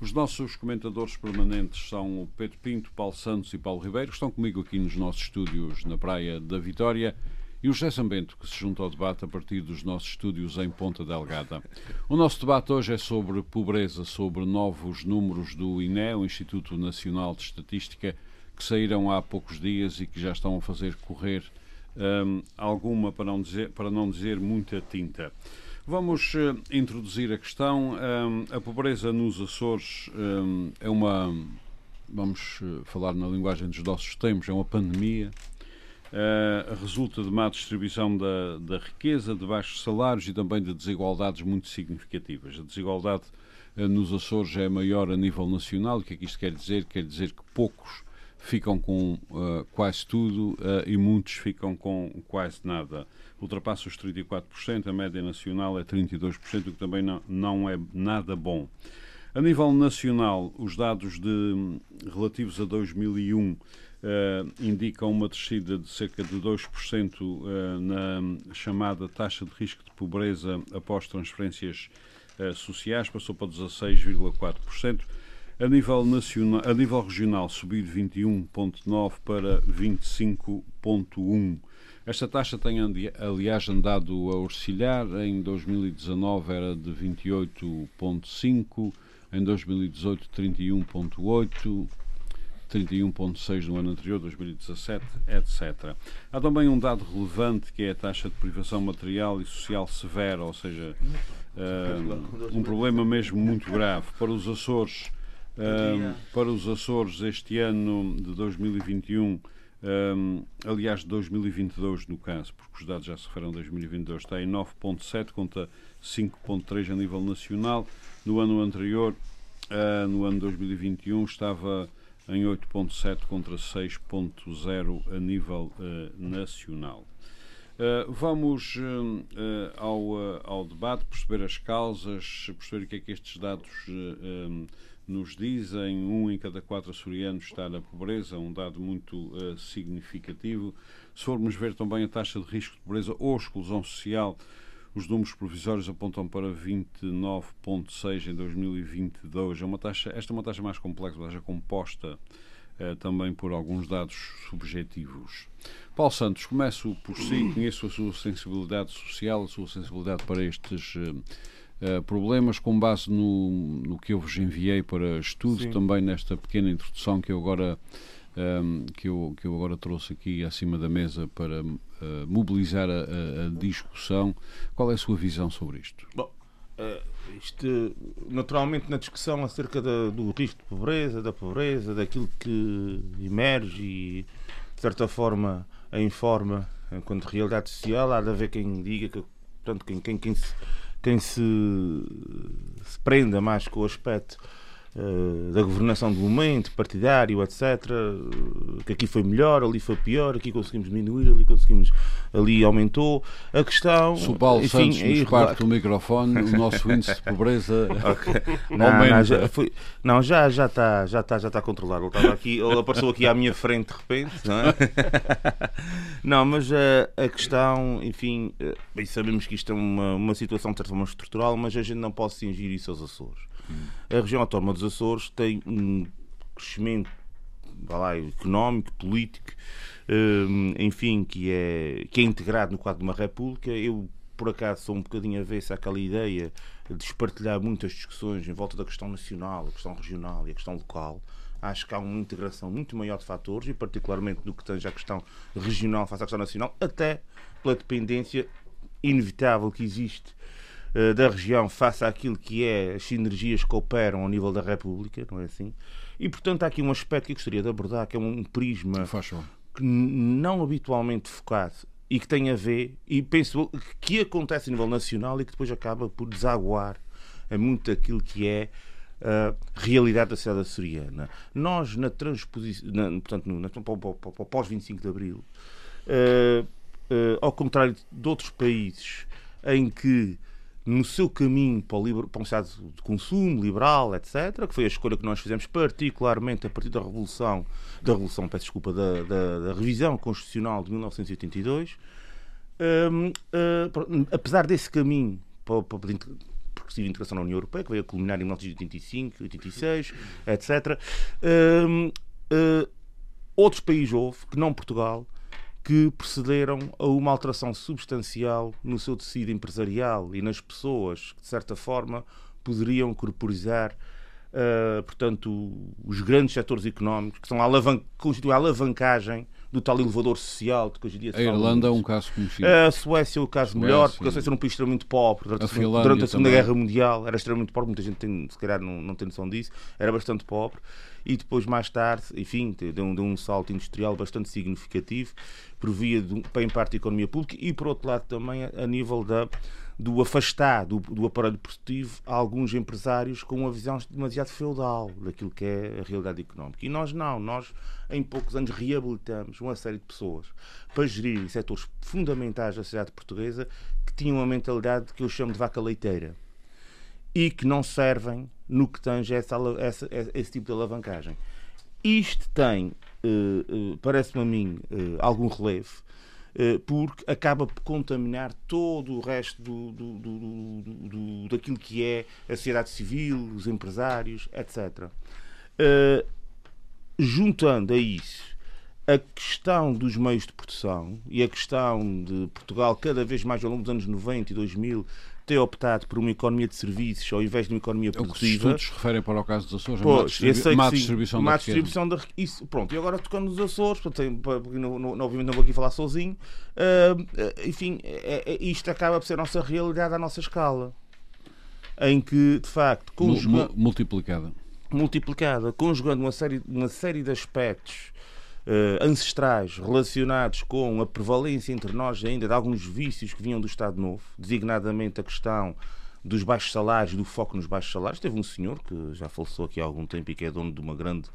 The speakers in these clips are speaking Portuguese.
Os nossos comentadores permanentes são o Pedro Pinto, Paulo Santos e Paulo Ribeiro, que estão comigo aqui nos nossos estúdios na Praia da Vitória, e o José Sambento, que se junta ao debate a partir dos nossos estúdios em Ponta Delgada. O nosso debate hoje é sobre pobreza, sobre novos números do INE, o Instituto Nacional de Estatística, que saíram há poucos dias e que já estão a fazer correr um, alguma, para não, dizer, para não dizer muita tinta. Vamos uh, introduzir a questão. Um, a pobreza nos Açores um, é uma, vamos falar na linguagem dos nossos tempos, é uma pandemia. Resulta de má distribuição da, da, riqueza, de baixos salários e também de desigualdades muito significativas. A desigualdade nos Açores é maior a nível nacional. O que é que isto quer dizer? Quer dizer que poucos ficam com uh, quase tudo uh, e muitos ficam com quase nada. Ultrapassa os 34%, a média nacional é 32%, o que também não, não é nada bom. A nível nacional, os dados de, relativos a 2001 uh, indicam uma descida de cerca de 2% uh, na chamada taxa de risco de pobreza após transferências uh, sociais, passou para 16,4%. A nível, nacional, a nível regional, subiu de 21,9 para 25,1. Esta taxa tem, aliás, andado a oscilar. Em 2019 era de 28,5, em 2018 31,8. 31,6 no ano anterior, 2017, etc. Há também um dado relevante que é a taxa de privação material e social severa, ou seja, uh, um problema mesmo muito grave. Para os Açores, um, para os Açores este ano de 2021, um, aliás, de 2022 no caso, porque os dados já se referem a 2022, está em 9,7 contra 5,3 a nível nacional. No ano anterior, uh, no ano 2021, estava em 8,7 contra 6,0 a nível uh, nacional. Uh, vamos ao, ao debate, perceber as causas, perceber o que é que estes dados um, nos dizem um em cada quatro açorianos está na pobreza, um dado muito uh, significativo. Se formos ver também a taxa de risco de pobreza ou exclusão social, os números provisórios apontam para 29,6 em 2022. É uma taxa, esta é uma taxa mais complexa, taxa composta uh, também por alguns dados subjetivos. Paulo Santos, começo por si, conheço a sua sensibilidade social, a sua sensibilidade para estes. Uh, Uh, problemas com base no, no que eu vos enviei para estudo, Sim. também nesta pequena introdução que eu agora um, ehm, que, eu, que eu agora trouxe aqui acima da mesa para uh, mobilizar a, a, a, discussão. Qual é a sua visão sobre isto? Bom, uh, isto, naturalmente, na discussão acerca da, do risco de pobreza, da pobreza, daquilo que emerge e, de certa forma, a informa enquanto realidade social, há de haver quem diga que, portanto, quem, quem, quem se quem se, se prenda mais com o aspecto da governação do momento, partidário, etc., que aqui foi melhor, ali foi pior, aqui conseguimos diminuir, ali conseguimos, ali aumentou. A questão. Se o Paulo enfim, Santos nos parte do microfone, o nosso índice de pobreza okay. não, não, já, foi, não, já, já está já está já está controlado. Ele, estava aqui, ele apareceu aqui à minha frente de repente, não é? não, mas a, a questão, enfim, eh, bem, sabemos que isto é uma, uma situação de certa forma estrutural, mas a gente não pode cingir isso aos Açores. A região autónoma dos Açores tem um crescimento lá, económico, político, hum, enfim, que é, que é integrado no quadro de uma república. Eu, por acaso, sou um bocadinho avesso àquela ideia de espartilhar muitas discussões em volta da questão nacional, a questão regional e a questão local. Acho que há uma integração muito maior de fatores, e particularmente no que tange à questão regional face à questão nacional, até pela dependência inevitável que existe uh, da região face àquilo que é as sinergias que operam ao nível da República, não é assim? E, portanto, há aqui um aspecto que eu gostaria de abordar, que é um prisma que não habitualmente focado e que tem a ver, e penso que acontece a nível nacional e que depois acaba por desaguar a muito aquilo que é a realidade da sociedade açoriana. Nós, na transposição, portanto, no, na, pós 25 de Abril, uh, uh, ao contrário de outros países em que no seu caminho para, o para um Estado de consumo liberal, etc., que foi a escolha que nós fizemos particularmente a partir da Revolução, da Revolução, peço desculpa, da, da, da revisão constitucional de 1982, um, uh, apesar desse caminho para, para, progressiva integração na União Europeia, que veio a culminar em 1985, 86, etc., uh, outros países houve, que não Portugal, que procederam a uma alteração substancial no seu tecido empresarial e nas pessoas que, de certa forma, poderiam corporizar uh, portanto, os grandes setores económicos, que são alavan constituem a alavancagem do tal elevador social de que hoje em dia A Irlanda é um caso conhecido. A Suécia é o caso Suécia, melhor, porque a Suécia era um país extremamente pobre durante a, Finlândia durante a Segunda também. Guerra Mundial. Era extremamente pobre, muita gente tem, se calhar não, não tem noção disso. Era bastante pobre. E depois, mais tarde, enfim, deu um, deu um salto industrial bastante significativo, por via, de, em parte, da economia pública e, por outro lado, também a, a nível da do afastar do, do, aparelho produtivo alguns empresários com uma visão demasiado feudal daquilo que é a realidade económica. E nós não, nós em poucos anos reabilitamos uma série de pessoas para gerir setores fundamentais da sociedade portuguesa que tinham uma mentalidade que eu chamo de vaca leiteira e que não servem no que tange essa, essa, esse tipo de alavancagem. Isto tem, uh, uh, parece-me a mim, uh, algum relevo eh, porque acaba por contaminar todo o resto do, do, do, do, daquilo que é a sociedade civil, os empresários, etc. Eh, juntando a isso a questão dos meios de produção e a questão de Portugal, cada vez mais ao longo dos anos 90 e 2000, ter optado por uma economia de serviços ao invés de uma economia produtiva. É os estudos referem para o caso dos Açores, pois, má, má distribuição má da distribuição da isso, Pronto, e agora tocando nos Açores, porque não, não, obviamente não vou aqui falar sozinho, uh, enfim, é, é, isto acaba por ser a nossa realidade à nossa escala. Em que, de facto, conjugando, multiplicada. Multiplicada, conjugando uma série, uma série de aspectos uh, ancestrais relacionados com a prevalência entre nós ainda de alguns vícios que vinham do Estado Novo, designadamente a questão dos baixos salários, do foco nos baixos salários. Teve um senhor que já faleceu aqui há algum tempo e que é dono de uma grande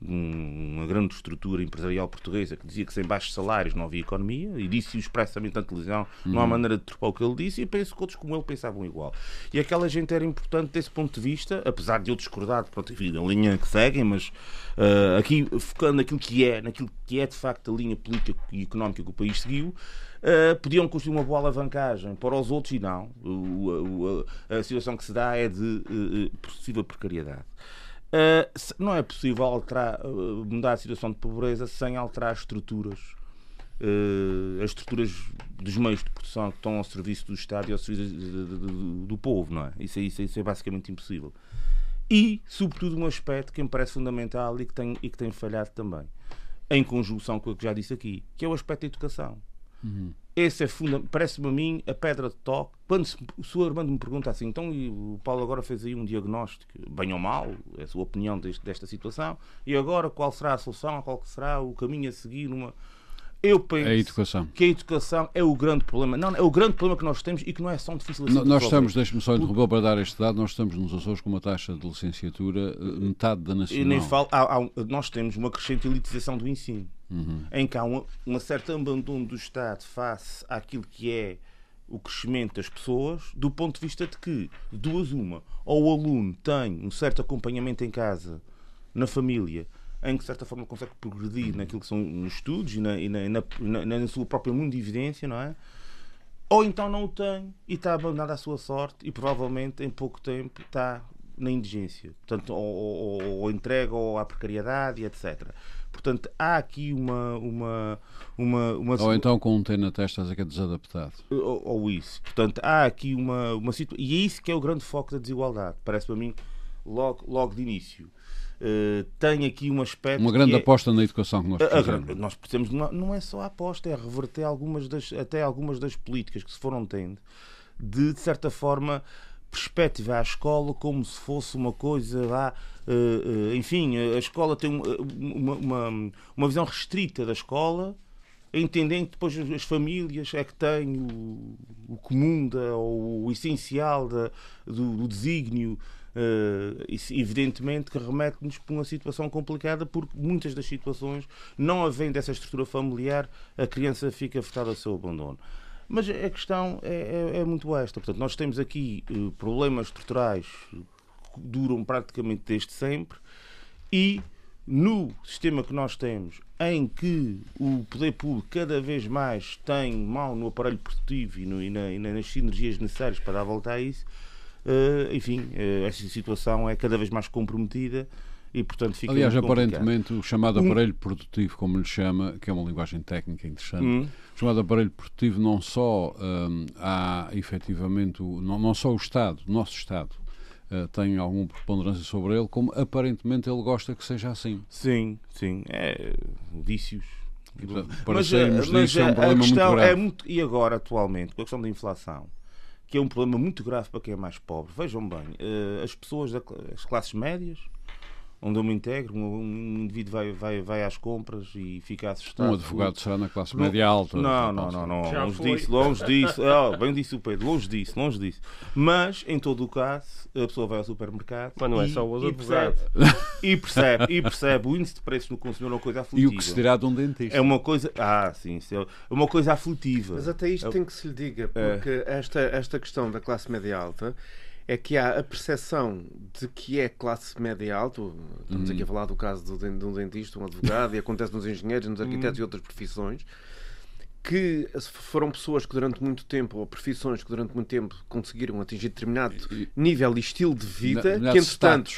uma grande estrutura empresarial portuguesa que dizia que sem baixos salários não havia economia e disse-o expressamente na televisão, não há uhum. maneira de tropar o que ele disse e penso que outros como ele pensavam igual. E aquela gente era importante desse ponto de vista, apesar de eu discordar, pronto, enfim, da linha que seguem, mas uh, aqui focando naquilo que é, naquilo que é de facto a linha política e económica que o país seguiu, Uh, podiam construir uma boa alavancagem para os outros e não. O, a, a, situação que se dá é de uh, possível precariedade. Uh, não é possível alterar, uh, mudar a situação de pobreza sem alterar as estruturas. Uh, as estruturas dos meios de produção que estão ao serviço do Estado e ao serviço do, do povo, não é? Isso, isso, isso é basicamente impossível. E, sobretudo, um aspecto que me parece fundamental e que tem, e que tem falhado também, em conjunção com o que já disse aqui, que é o aspecto da educação. Uhum. Esse é parece-me a mim a pedra de toque. Quando se, o Sr. Armando me pergunta assim, então o Paulo agora fez aí um diagnóstico, bem ou mal, é a sua opinião deste, desta situação, e agora qual será a solução, qual será o caminho a seguir numa. Eu penso a educação. que a educação é o grande problema. Não, é o grande problema que nós temos e que não é tão difícil assim. Nós estamos, deixe-me só interromper para dar este dado, nós estamos nos Açores com uma taxa de licenciatura eh, metade da nacional. E nem falo, há, há, nós temos uma crescente elitização do ensino uhum. em que há uma, uma certa abandono do Estado face àquilo que é o crescimento das pessoas, do ponto de vista de que, duas uma, ou o aluno tem um certo acompanhamento em casa, na família, em que de certa forma consegue progredir uhum. naquilo que são os estudos e na, e na, na, na, sua própria mundo de evidência, não é? Ou então não o tem e está abandonado à sua sorte e provavelmente em pouco tempo está na indigência, portanto, ou, ou, ou entrega ou à precariedade, etc. Portanto, há aqui uma. uma, uma, uma... Ou então com um T na testa que é desadaptado. Ou, ou, isso. Portanto, há aqui uma, uma situação. E é isso que é o grande foco da desigualdade. Parece para mim, logo, logo de início. Uh, tem aqui um aspecto. Uma grande é... aposta na educação que nós precisamos. nós precisamos, não é só a aposta, é reverter algumas das, até algumas das políticas que se foram tendo, de, de certa forma, perspectiva a escola como se fosse uma coisa lá. Uh, uh, enfim, a escola tem uma, uma, uma, visão restrita da escola, entendendo que depois as famílias é que têm o, o comum, da, ou o essencial da, do, do desígnio Uh, evidentemente que remete-nos para uma situação complicada, porque muitas das situações, não havendo essa estrutura familiar, a criança fica afetada ao seu abandono. Mas a questão é, é, é muito esta. Portanto, nós temos aqui uh, problemas estruturais que duram praticamente desde sempre e no sistema que nós temos, em que o poder público cada vez mais tem mão no aparelho produtivo e, no, e, na, e nas sinergias necessárias para dar a volta a isso, uh, enfim, uh, essa situação é cada vez mais comprometida e, portanto, fica Aliás, aparentemente, o chamado aparelho produtivo, como lhe chama, que é uma linguagem técnica interessante, hum. o chamado aparelho produtivo não só um, há efetivamente, não, não só o Estado, o nosso Estado, uh, tem alguma preponderância sobre ele, como aparentemente ele gosta que seja assim. Sim, sim. É, vícios. para mas, sairmos mas disso é um problema a questão muito grave. É muito, e agora, atualmente, com a questão da inflação, que é um problema muito grave para quem é mais pobre. Vejam bem, uh, as pessoas das classes médias, onde eu me integro, um, indivíduo vai, vai, vai às compras e fica assustado. Um advogado será na classe média alta. Não, não, não, não, longe disso, longe disso. Oh, bem disse o Pedro, longe disso, longe disso. Mas, em todo o caso, a pessoa vai ao supermercado Mas não é só o advogado. E percebe, e percebe, o índice de preços no consumidor é uma coisa aflitiva. E o que se dirá de um dentista? É uma coisa, ah, sim, é uma coisa aflitiva. Mas até isto é... tem que se lhe diga, porque é. esta, esta questão da classe média alta é que há a percepção de que é classe média alta. Estamos aqui a uhum. falar do caso de um dentista, um advogado, e acontece nos engenheiros, nos arquitetos e uhum. outras profissões, que foram pessoas que durante muito tempo, ou profissões que durante muito tempo conseguiram atingir determinado nível e estilo de vida, que entretanto,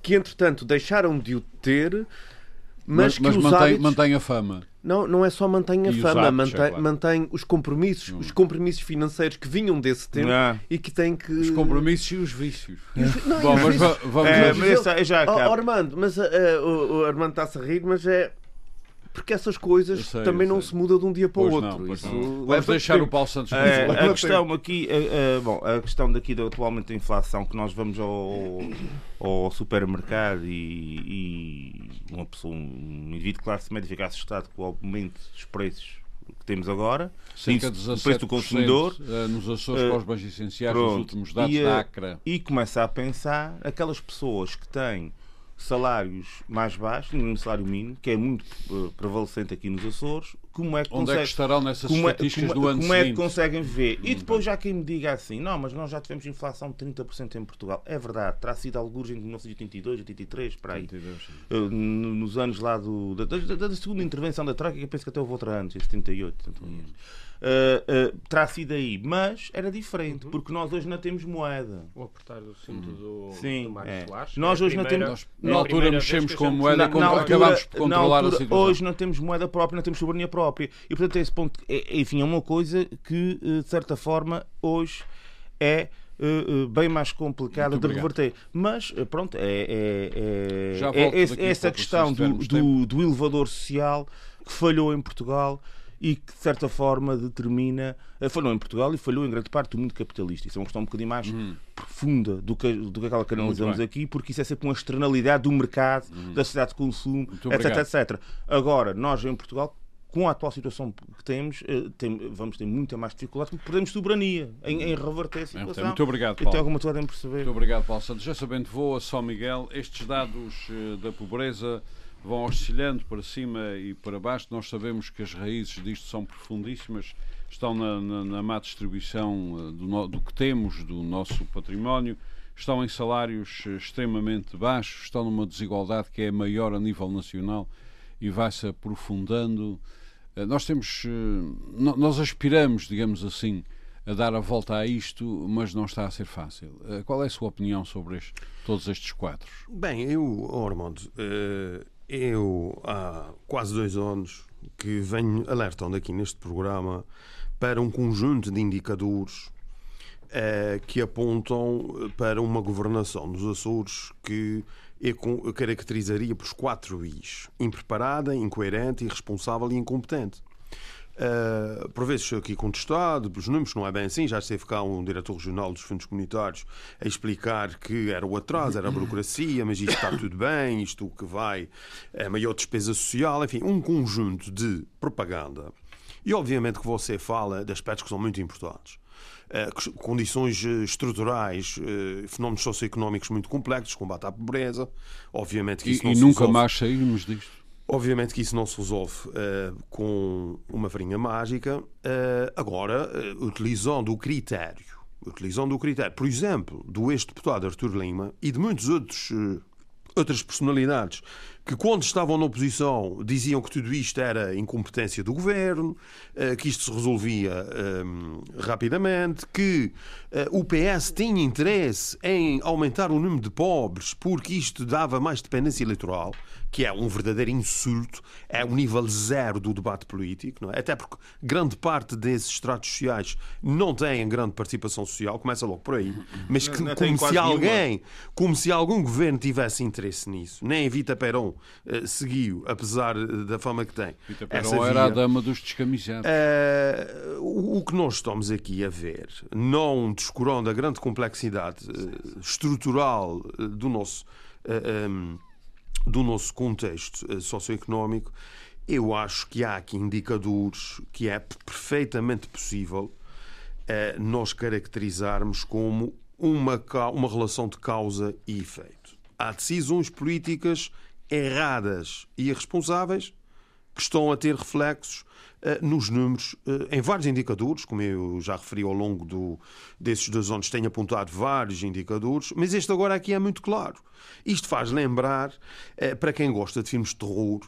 que entretanto deixaram de o ter, mas, mas que os mantém, hábitos... mantém a fama. Não, não é só mantém a e fama, os mantém, é claro. mantém os compromissos, hum. os compromissos financeiros que vinham desse tempo não. e que têm que. Os compromissos e os vícios. E os... Não, Bom, mas vamos. É, mas já oh, Armando, mas uh, o, o Armando está-se a rir, mas é porque essas coisas sei, também não se mudam de um dia para o outro. Não, Isso Vamos deixar o Paulo Santos é, A questão aqui, é, bom, a questão daqui do, atualmente da inflação, que nós vamos ao, ao supermercado e, e, uma pessoa, um indivíduo de classe média fica assustado com o aumento dos preços que temos agora, cerca de 17% preço do consumidor eh, nos Açores uh, para os bens essenciais pronto, nos últimos dados e, da ACRA. E começa a pensar aquelas pessoas que têm salários mais baixos, no salário mínimo, que é muito uh, prevalecente aqui nos Açores, como é que, Onde consegue, é que estarão nessas como é, estatísticas como, do ano Como é que conseguem ver? E depois já quem me diga assim, não, mas nós já tivemos inflação de 30% em Portugal. É verdade, terá sido alguns em 1982, 83, para aí. 82, uh, nos anos lá do, da, da, da, segunda intervenção da Troika, que eu penso que até houve outra antes, em 78, tanto hum uh, uh, terá sido aí. Mas era diferente, uhum. porque nós hoje não temos moeda. O apertar do cinto uhum. do, Sim, do Mário é. Soares. Nós é hoje não temos. na altura mexemos com moeda quando acabámos por controlar altura, a situação. Hoje não temos moeda própria, não temos soberania própria. E portanto, esse ponto, é, enfim, é uma coisa que, eh, de certa forma, hoje é. Uh, uh, bem mais complicada de reverter. Mas, pronto, é, é, é, é essa questão do, do, do, elevador social que falhou em Portugal e que, de certa forma, determina. Eh, falhou em Portugal e falhou em grande parte do mundo capitalista. Isso é uma questão um bocadinho mais uhum. profunda do que, do que aquela que analisamos aqui, porque isso é sempre uma externalidade do mercado, uhum. da sociedade de consumo, etc, etc. Agora, nós em Portugal com a atual situação que temos, eh, tem, vamos ter muita mais dificuldade porque perdemos soberania em, em reverter a situação. Muito obrigado, Paulo. E tem alguma em perceber. Muito obrigado, Paulo Santos. Já sabendo, vou a São Miguel. Estes dados eh, da pobreza vão oscilando para cima e para baixo. Nós sabemos que as raízes disto são profundíssimas, estão na, na, na má distribuição eh, do, do, que temos, do nosso património, estão em salários extremamente baixos, estão numa desigualdade que é maior a nível nacional e vai-se aprofundando. Eh, nós temos, nós aspiramos, digamos assim, a dar a volta a isto, mas não está a ser fácil. Qual é a sua opinião sobre este, todos estes quadros? Bem, eu, Ormond, eu, há quase dois anos, que venho alertando aqui neste programa para um conjunto de indicadores eh, que apontam para uma governação dos Açores que eu caracterizaria por quatro Is: impreparada, incoerente, irresponsável e incompetente. Uh, por vezes aqui contestado, os números não é bem assim. Já esteve cá um diretor regional dos fundos comunitários a explicar que era o atraso, era a burocracia, mas isto está tudo bem, isto que vai é maior despesa social, enfim, um conjunto de propaganda. E obviamente que você fala de aspectos que são muito importantes. Uh, condições estruturais, uh, fenómenos socioeconómicos muito complexos, combate à pobreza. Obviamente que isso e, não e se nunca resolve. mais saímos disto. Obviamente que isso não se resolve uh, com uma varinha mágica. agora, utilizando o critério, utilizando o critério, por exemplo, do ex-deputado Artur Lima e de muitos outros outras personalidades que, quando estavam na oposição, diziam que tudo isto era incompetência do governo, eh, que isto se resolvia ehm, rapidamente, que uh, o PS tinha interesse em aumentar o número de pobres porque isto dava mais dependência eleitoral, que é um verdadeiro insulto, é o nível zero do debate político, não é? até porque grande parte desses estratos sociais não têm grande participação social, começa logo por aí, mas que, não, não como se alguém, como se algum governo tivesse interesse nisso, nem Evita Perón seguiu, apesar da fama que tem. Vita Perón era a dama dos descamisados. Uh, o, o, que nós estamos aqui a ver, não descurando a grande complexidade uh, estrutural do nosso, um, do nosso contexto socioeconómico, eu acho que há aqui indicadores que é perfeitamente possível nós caracterizarmos como uma, uma relação de causa e efeito. Há decisões políticas erradas e irresponsáveis que estão a ter reflexos uh, nos números, uh, em vários indicadores, como eu já referi ao longo do, desses dois anos, tenho apontado vários indicadores, mas este agora aqui é muito claro. Isto faz lembrar, uh, para quem gosta de filmes de terror,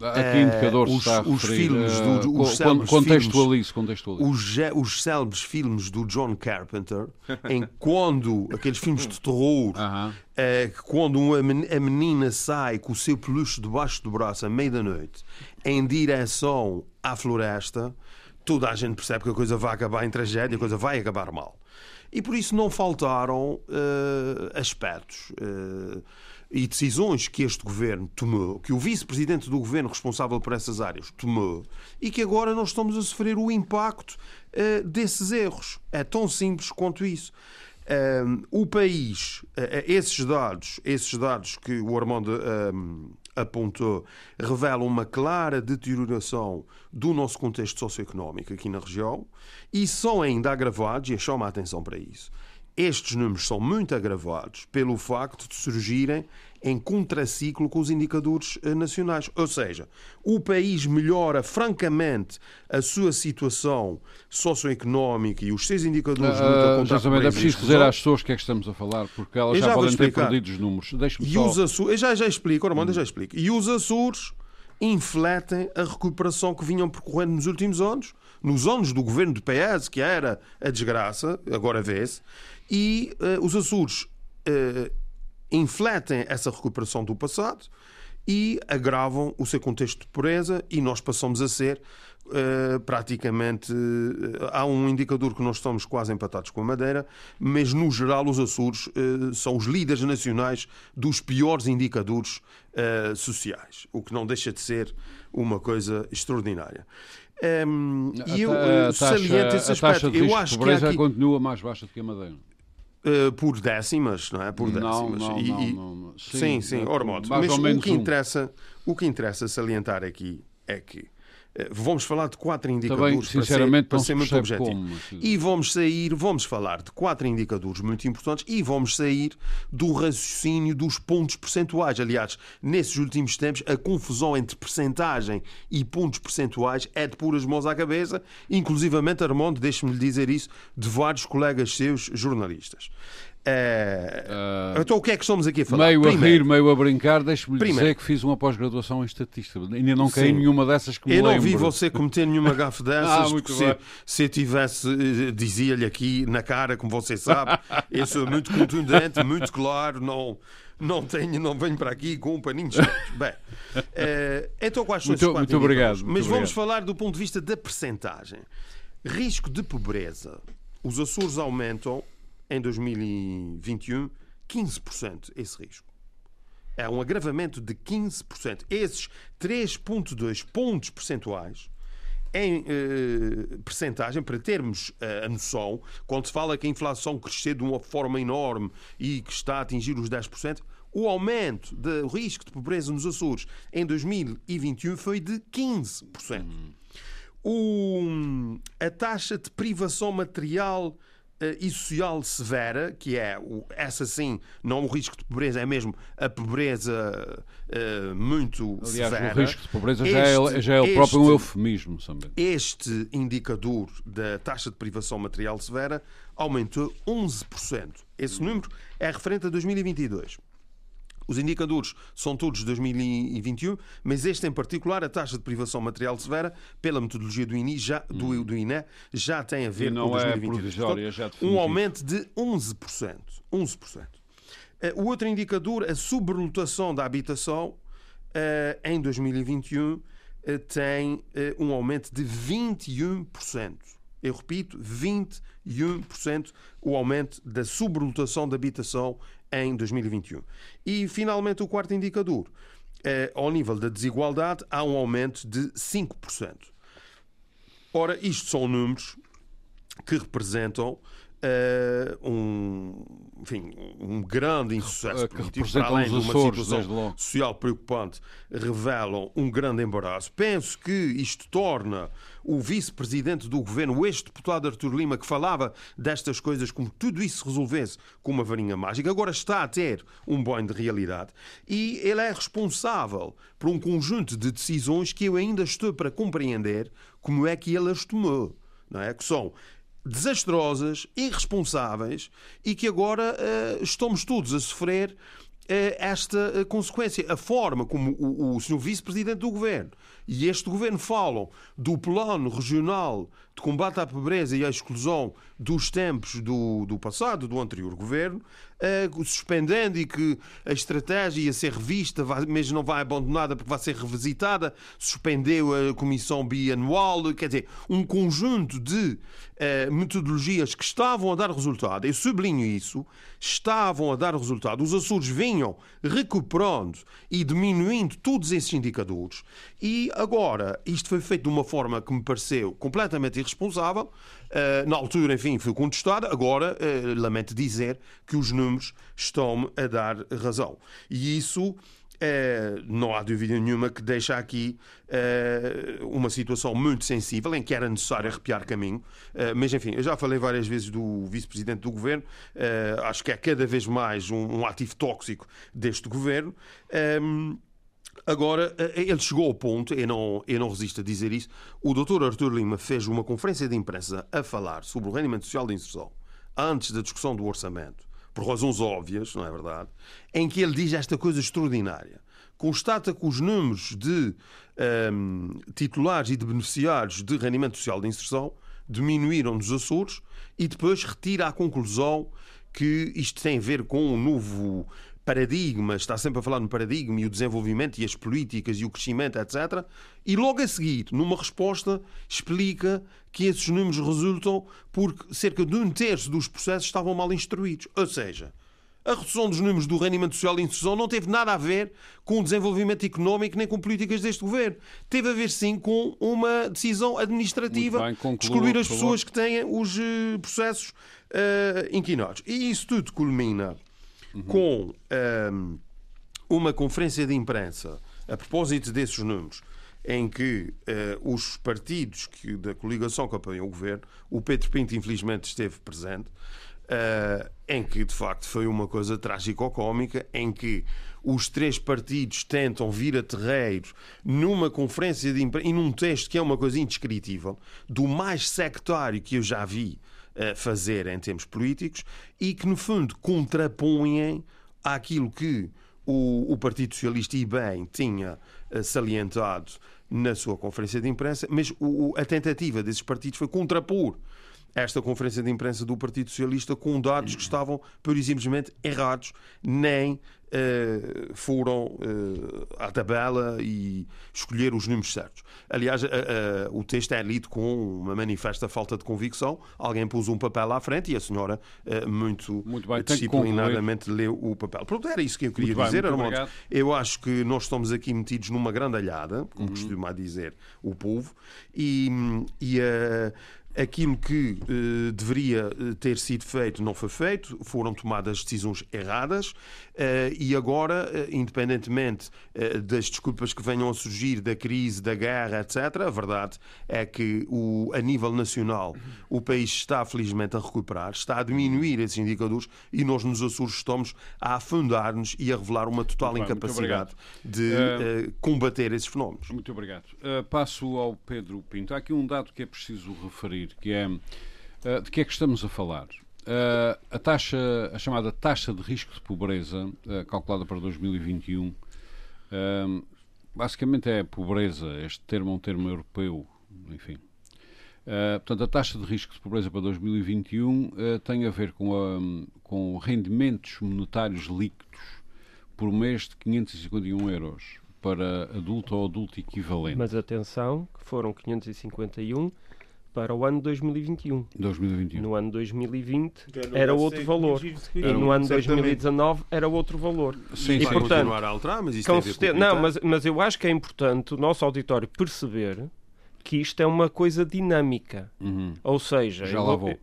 a que indicador os, está a os filmes do, os contextualize, contextualize. Os, os célebres filmes do John Carpenter, em quando aqueles filmes de terror, uh -huh. é, quando uma, a menina sai com o seu peluche debaixo do braço à meia da noite em direção à floresta, toda a gente percebe que a coisa vai acabar em tragédia, a coisa vai acabar mal. E por isso não faltaram uh, aspectos. E decisões que este governo tomou, que o vice-presidente do governo responsável por essas áreas tomou, e que agora nós estamos a sofrer o impacto uh, desses erros. É tão simples quanto isso. Um, o país, uh, esses dados, esses dados que o Armando apontou, revelam uma clara deterioração do nosso contexto socioeconómico aqui na região e são ainda agravados, e chama a atenção para isso, estes números são muito agravados pelo facto de surgirem em contraciclo com os indicadores eh, nacionais. Ou seja, o país melhora francamente a sua situação socioeconómica e os seus indicadores de luta contra uh, a É preciso dizer às pessoas o que é que estamos a falar, porque elas já, já podem ter perdido os números. E só... os Açores, já, já explico, Armando, hum. já explico. E os Açores infletem a recuperação que vinham percorrendo nos últimos anos, nos anos do governo do PS, que era a desgraça, agora vê-se, e uh, os Açores uh, infletem essa recuperação do passado e agravam o seu contexto de pobreza e nós passamos a ser uh, praticamente uh, há um indicador que nós estamos quase empatados com a Madeira, mas no geral os Açores uh, são os líderes nacionais dos piores indicadores sociais, o que não deixa de ser uma coisa extraordinária. Um, ehm, e eu saliento esse aspecto. A taxa de eu acho pobreza que aqui... continua mais baixa do que a Madeira. Uh, por décimas, não é? Por décimas. Não, não, e, não, não, Sim, sim, sim Ormodo. Mas o que, interessa, o que interessa salientar aqui é que eh, vamos falar de quatro indicadores Também, sinceramente, para ser, para ser muito objetivo. Como, e vamos sair, vamos falar de quatro indicadores muito importantes e vamos sair do raciocínio dos pontos percentuais. Aliás, nesses últimos tempos, a confusão entre percentagem e pontos percentuais é de puras mãos à cabeça, inclusivamente, Armando, deixe-me lhe dizer isso, de vários colegas seus jornalistas. Uh, então o que é que estamos aqui a falar? Meio Primeiro, a rir, meio a brincar, deixe-me dizer que fiz uma pós-graduação em estatística. Ainda não caí em nenhuma dessas que me Eu não lembro. vi você cometer nenhuma gafe dessas, ah, se, se eu tivesse, eh, dizia-lhe aqui na cara, como você sabe, eu sou muito contundente, muito claro, não, não tenho, não venho para aqui com um paninho de Bem, é, então quais são muito, esses Muito obrigado. Mas muito vamos obrigado. falar do ponto de vista da percentagem. Risco de pobreza. Os Açores aumentam em 2021 15% esse risco. É um agravamento de 15%. Esses 3,2 pontos percentuais em eh, percentagem, para termos eh, a noção, quando se fala que a inflação cresceu de uma forma enorme e que está a atingir os 10%, o aumento do risco de pobreza nos Açores em 2021 foi de 15%. Uhum. o, a taxa de privação material e social severa, que é essa sim, não o risco de pobreza, é mesmo a pobreza uh, muito Aliás, severa. o risco de pobreza já é, já é o próprio um eufemismo. Também. Este indicador da taxa de privação material severa aumentou 11%. Esse número é referente a 2022. Os indicadores são todos de 2021, mas este em particular, a taxa de privação material severa, pela metodologia do INE, já, do, hum. do INE, já tem a ver e com 2022. É já um aumento de 11%. 11%. Eh, o outro indicador, a sobrelotação da habitação, eh, em 2021 eh, tem um aumento de 21%. Eu repito, 21% o aumento da sobrelotação da habitação em 2021. E, finalmente, o quarto indicador. Eh, ao nível da desigualdade, há um aumento de 5%. Ora, isto são números que representam uh, um, enfim, um grande insucesso que político, para além de uma situação social preocupante, revelam um grande embaraço. Penso que isto torna o vice-presidente do governo, o ex-deputado Artur Lima, que falava destas coisas como tudo isso se resolvesse com uma varinha mágica, agora está a ter um banho de realidade e ele é responsável por um conjunto de decisões que eu ainda estou para compreender como é que ele as tomou. Não é? Que são desastrosas, irresponsáveis e que agora uh, estamos todos a sofrer uh, esta uh, consequência. A forma como o, o senhor vice-presidente do governo e este governo falam do plano regional de combate à pobreza e à exclusão dos tempos do, do passado, do anterior governo, uh, suspendendo e que a estratégia ia ser revista, vai, mas não vai abandonada porque vai ser revisitada, suspendeu a comissão bianual, quer dizer, um conjunto de uh, metodologias que estavam a dar resultado, eu sublinho isso, estavam a dar resultado. Os Açores vinham recuperando e diminuindo todos esses indicadores e agora isto foi feito de uma forma que me pareceu completamente irresponsável. Uh, na altura, enfim, foi contestado. Agora, uh, lamento dizer que os números estão-me a dar razão. E isso Uh, não há dúvida nenhuma que deixa aqui uh, uma situação muito sensível em que era necessário arrepiar caminho. Mas, enfim, eu já falei várias vezes do vice-presidente do governo, acho que é cada vez mais um, um ativo tóxico deste governo. Ehm, Agora, eh, ele chegou ao ponto, eu não, eu não resisto a dizer isso, o Dr. Artur Lima fez uma conferência de imprensa a falar sobre o rendimento social de inserção antes da discussão do orçamento, por razões óbvias, não é verdade, em que ele diz esta coisa extraordinária. Constata que os números de um, ehm, titulares e de beneficiários de rendimento social de inserção diminuíram nos Açores e depois retira a conclusão que isto tem a ver com um novo paradigma, está sempre a falar no paradigma e o desenvolvimento e as políticas e o crescimento, etc. E logo a seguir, numa resposta, explica que esses números resultam porque cerca de um terço dos processos estavam mal instruídos. Ou seja, a redução dos números do rendimento social e inserção não teve nada a ver com o desenvolvimento económico nem com políticas deste governo. Teve a ver sim com uma decisão administrativa bem, conclua, de excluir as pessoas que têm os uh, processos uh, inquinados. E isso tudo culmina uhum. com um, ehm, uma conferência de imprensa a propósito desses números, em que uh, os partidos que, da coligação que apoiam o governo, o Pedro Pinto infelizmente esteve presente, uh, em que de facto foi uma coisa trágico-cómica, em que os três partidos tentam vir a terreiros numa conferência de imprensa e num texto que é uma coisa indescritível, do mais sectário que eu já vi fazer em termos políticos e que, no fundo, contrapõem àquilo que o, o Partido Socialista e bem tinha eh, salientado na sua conferência de imprensa, mas o, a tentativa desses partidos foi contrapor esta conferência de imprensa do Partido Socialista com dados que estavam, por simplesmente, errados, nem uh, foram uh, à tabela e escolher os números certos. Aliás, uh, o texto é lido com uma manifesta falta de convicção. Alguém pôs um papel à frente e a senhora muito, muito bem, disciplinadamente leu o papel. Pronto, era isso que eu queria muito dizer, bem, Armando. Eu acho que nós estamos aqui metidos numa grande alhada, como uhum. costuma dizer o povo, e, e aquilo que eh, deveria eh, ter sido feito não foi feito, foram tomadas decisões erradas e agora, eh, independentemente eh, das desculpas que venham a surgir da crise, da guerra, etc., a verdade é que o, a nível nacional o país está felizmente a recuperar, está a diminuir esses indicadores e nós nos Açores estamos a afundar-nos e a revelar uma total bem, incapacidade de Eh, eh, combater esses fenómenos. Muito obrigado. Uh, passo ao Pedro Pinto. Há aqui um dado que é preciso referir, que é uh, de que é que estamos a falar. Uh, a taxa, a chamada taxa de risco de pobreza, uh, calculada para 2021, uh, basicamente é pobreza. Este termo é um termo europeu, enfim. Uh, portanto, a taxa de risco de pobreza para 2021 uh, tem a ver com, a, com rendimentos monetários líquidos por mês de 551 euros para adulto ou adulto equivalente. Mas atenção, que foram 551 para o ano 2021. 2021. No ano 2020 era outro valor. E no ano exatamente. 2019 era outro valor. Sim, E, sim. Vai portanto, continuar a alterar, mas isso Com tem a ver com o certeza- não, mas, mas eu acho que é importante o nosso auditório perceber que isto é uma coisa dinâmica. Uhum. Ou seja, Já lá vou- vou.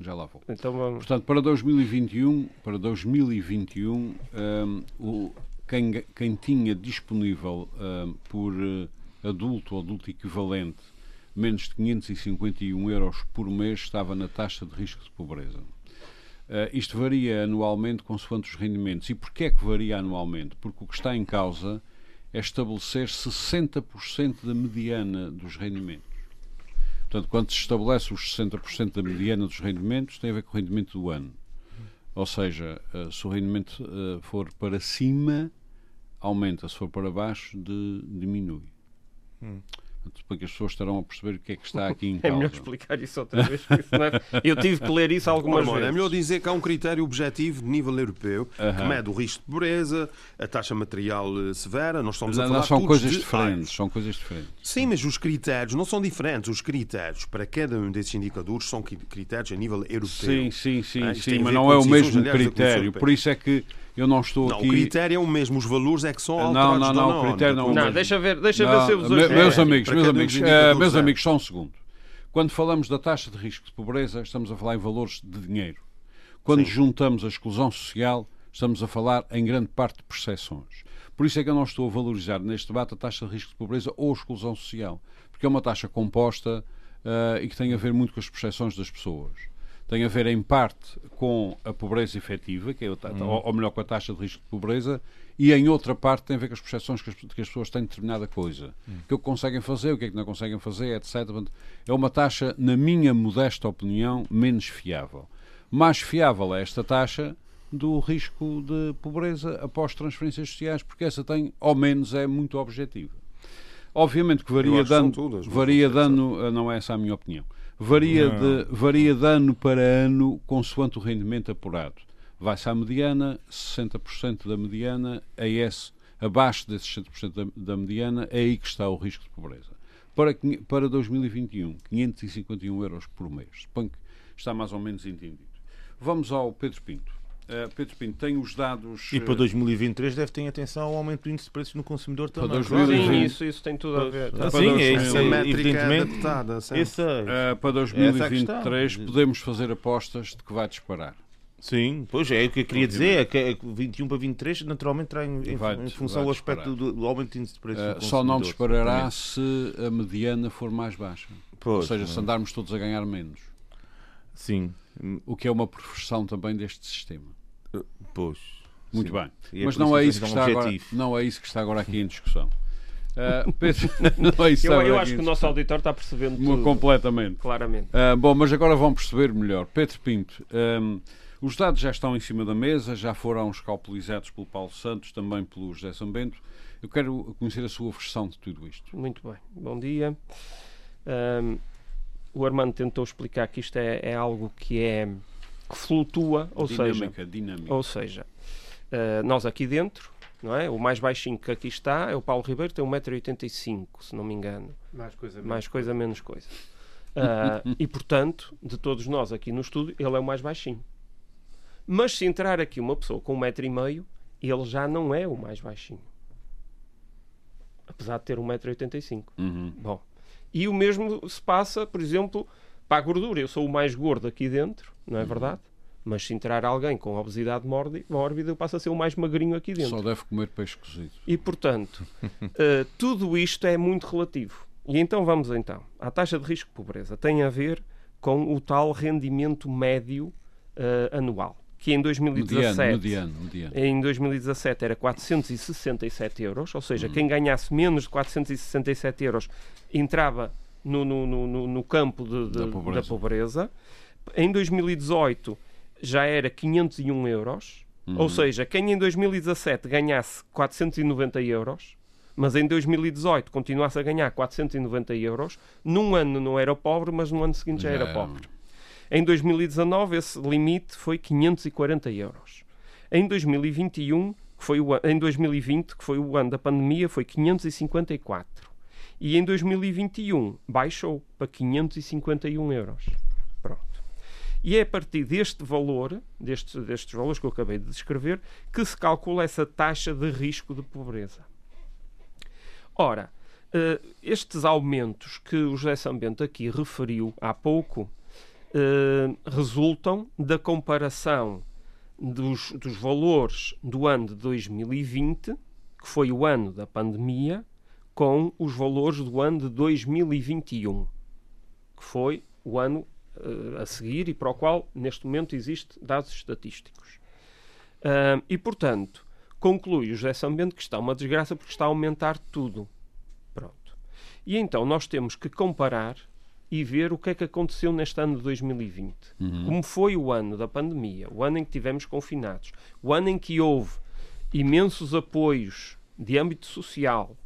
Já lá vou. Então vamos. Portanto, para 2021, para 2021 hum, o, quem, quem tinha disponível hum, por eh, adulto ou adulto equivalente menos de 551 euros por mês estava na taxa de risco de pobreza. Eh, isto varia anualmente consoante os rendimentos. E porquê é que varia anualmente? Porque o que está em causa é estabelecer 60% da mediana dos rendimentos. Portanto, quando se estabelece os 60% da mediana dos rendimentos, tem a ver com o rendimento do ano. Ou seja, eh, se o rendimento eh, for para cima, aumenta, se for para baixo, de- diminui. Portanto, Porque as pessoas estarão a perceber o que é que está aqui em É causa. melhor explicar isso outra vez. não é- Eu tive que ler isso algumas Ora, vezes. é melhor dizer que há um critério objetivo de nível europeu que Aham. mede o risco de pobreza, a taxa material eh, severa. Nós estamos a Não, falar não, são todos coisas de diferentes. São coisas diferentes. Sim, mas os critérios não são diferentes. Os critérios para cada um desses indicadores são cri- critérios a nível europeu. Sim, sim, sim, Ah, isto sim, a mas não é o mesmo critério. Por isso é que eu não estou Não, aqui. o critério é o mesmo, os valores é que são Não, alterados não, da não, o critério não é o Não, mesmo. deixa ver, deixa Não, ver se eu vos me- ajudo. meus amigos, meus amigos, eh, meus amigos, só um segundo. Quando falamos da taxa de risco de pobreza, estamos a falar em valores de dinheiro. Quando juntamos a exclusão social, estamos a falar em grande parte de percepções. Por isso é que eu não estou a valorizar neste debate a taxa de risco de pobreza ou exclusão social, porque é uma taxa composta eh, e que tem a ver muito com as percepções das pessoas. Tem a ver, em parte, com a pobreza efetiva, que é, o ta- ou, ou melhor, com a taxa de risco de pobreza, e em outra parte tem a ver com as percepções que as, que as pessoas têm de determinada coisa. O que é que conseguem fazer, o que é que não conseguem fazer, etc. É uma taxa, na minha modesta opinião, menos fiável. Mais fiável é esta taxa do risco de pobreza após transferências sociais, porque essa tem, ao menos, é muito objetiva. Obviamente que varia dano, todas, varia não sei dano, não é essa a minha opinião. Varia de, varia de ano para ano consoante o rendimento apurado. Vai-se à mediana, 60% da mediana, é esse, abaixo desses 60% da, da mediana, é aí que está o risco de pobreza. Para, para 2021, 551 euros por mês. Suponho que está mais ou menos entendido. Vamos ao Pedro Pinto. Eh, Pedro Pinto, tem os dados. E para eh, 2023 deve ter atenção ao aumento do índice de preços no consumidor Para também. 2020. Sim, isso, isso tem tudo a ver. Ah, sim, é isso. Essa métrica evidentemente. é- Eh, para Essa é a 2023 questão. podemos fazer apostas de que vai disparar. Sim, pois é, o que eu queria dizer é que é que 21 para 23 naturalmente terá em, em- Vai- em função do aspecto do, do aumento do índice de preços. Eh, do só não disparará exatamente. se a mediana for mais baixa. Ou Pois, seja, se não. andarmos todos a ganhar menos. Sim, O que é uma profissão também deste sistema. pois. Muito Sim. bem. E é Mas não é, isso que está um agora, não é isso que está agora aqui em discussão. Eh, Pedro, não é isso que Eu, eu acho que o nosso auditório está percebendo tudo. Completamente. Claramente. Ah, bom, mas agora vão perceber melhor. Pedro Pinto, ahm, os dados já estão em cima da mesa, já foram escalpelizados pelo Paulo Santos, também pelo José Sambento. Eu quero conhecer a sua versão de tudo isto. Muito bem. Bom dia. Ahm, o Armando tentou explicar que isto é, é algo que é que flutua, ou seja, dinâmica, dinâmica. ou seja, ah, nós aqui dentro, não é? O mais baixinho que aqui está é o Paulo Ribeiro, tem 1,85m, se não me engano. Mais coisa Mais coisa, menos coisa. Ah, e portanto, de todos nós aqui no estúdio, ele é o mais baixinho. Mas se entrar aqui uma pessoa com um metro e meio, ele já não é o mais baixinho. Apesar de ter 1,85m. Uhum. Bom. E o mesmo se passa, por exemplo, para a gordura, eu sou o mais gordo aqui dentro, não é verdade? Mas se entrar alguém com obesidade mórbi- mórbida, eu passo a ser o mais magrinho aqui dentro. Só deve comer peixe cozido. E, portanto, eh, tudo isto é muito relativo. E então vamos então. A taxa de risco de pobreza tem a ver com o tal rendimento médio eh, anual, que em 2017, Mediano, mediano, mediano. em 2017 era 467 euros, ou seja, Uhum. quem ganhasse menos de 467 euros entrava no, no- no- no- campo de- de- Da pobreza. da pobreza. Em 2018 já era 501 euros, Uhum. ou seja, quem em 2017 ganhasse 490 euros, mas em 2018 continuasse a ganhar 490 euros, num ano não era pobre, mas no ano seguinte já era pobre. Em 2019 esse limite foi 540 euros. Em 2021, que foi o, em 2020, que foi o ano da pandemia, foi 554. E em 2021 baixou para 551 euros. Pronto. E é a partir deste valor, destes, destes valores que eu acabei de descrever, que se calcula essa taxa de risco de pobreza. Ora, eh, estes aumentos que o José Sambento aqui referiu há pouco eh, resultam da comparação dos, dos valores do ano de 2020, que foi o ano da pandemia, com os valores do ano de 2021, que foi o ano eh, a seguir e para o qual, neste momento, existe dados estatísticos. Ah, e, portanto, conclui o José Sambento que está uma desgraça porque está a aumentar tudo. Pronto. E então nós temos que comparar e ver o que é que aconteceu neste ano de 2020. Como foi o ano da pandemia, o ano em que tivemos confinados, o ano em que houve imensos apoios de âmbito social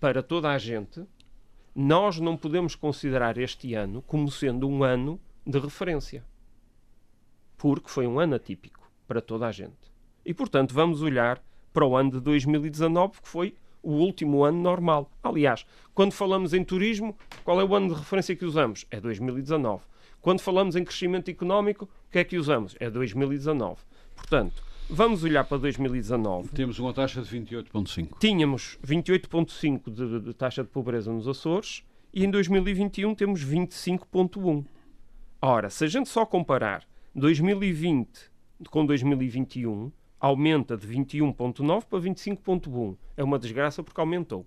para toda a gente, nós não podemos considerar este ano como sendo um ano de referência. Porque foi um ano atípico para toda a gente. E, portanto, vamos olhar para o ano de 2019, que foi o último ano normal. Aliás, quando falamos em turismo, qual é o ano de referência que usamos? É 2019. Quando falamos em crescimento económico, o que é que usamos? É 2019. Portanto, vamos olhar para 2019 Temos uma taxa de 28,5. tínhamos 28,5% de, de taxa de pobreza nos Açores e em 2021 temos 25,1%. Ora, se a gente só comparar 2020 com 2021, aumenta de 21,9% para 25,1%. É uma desgraça porque aumentou.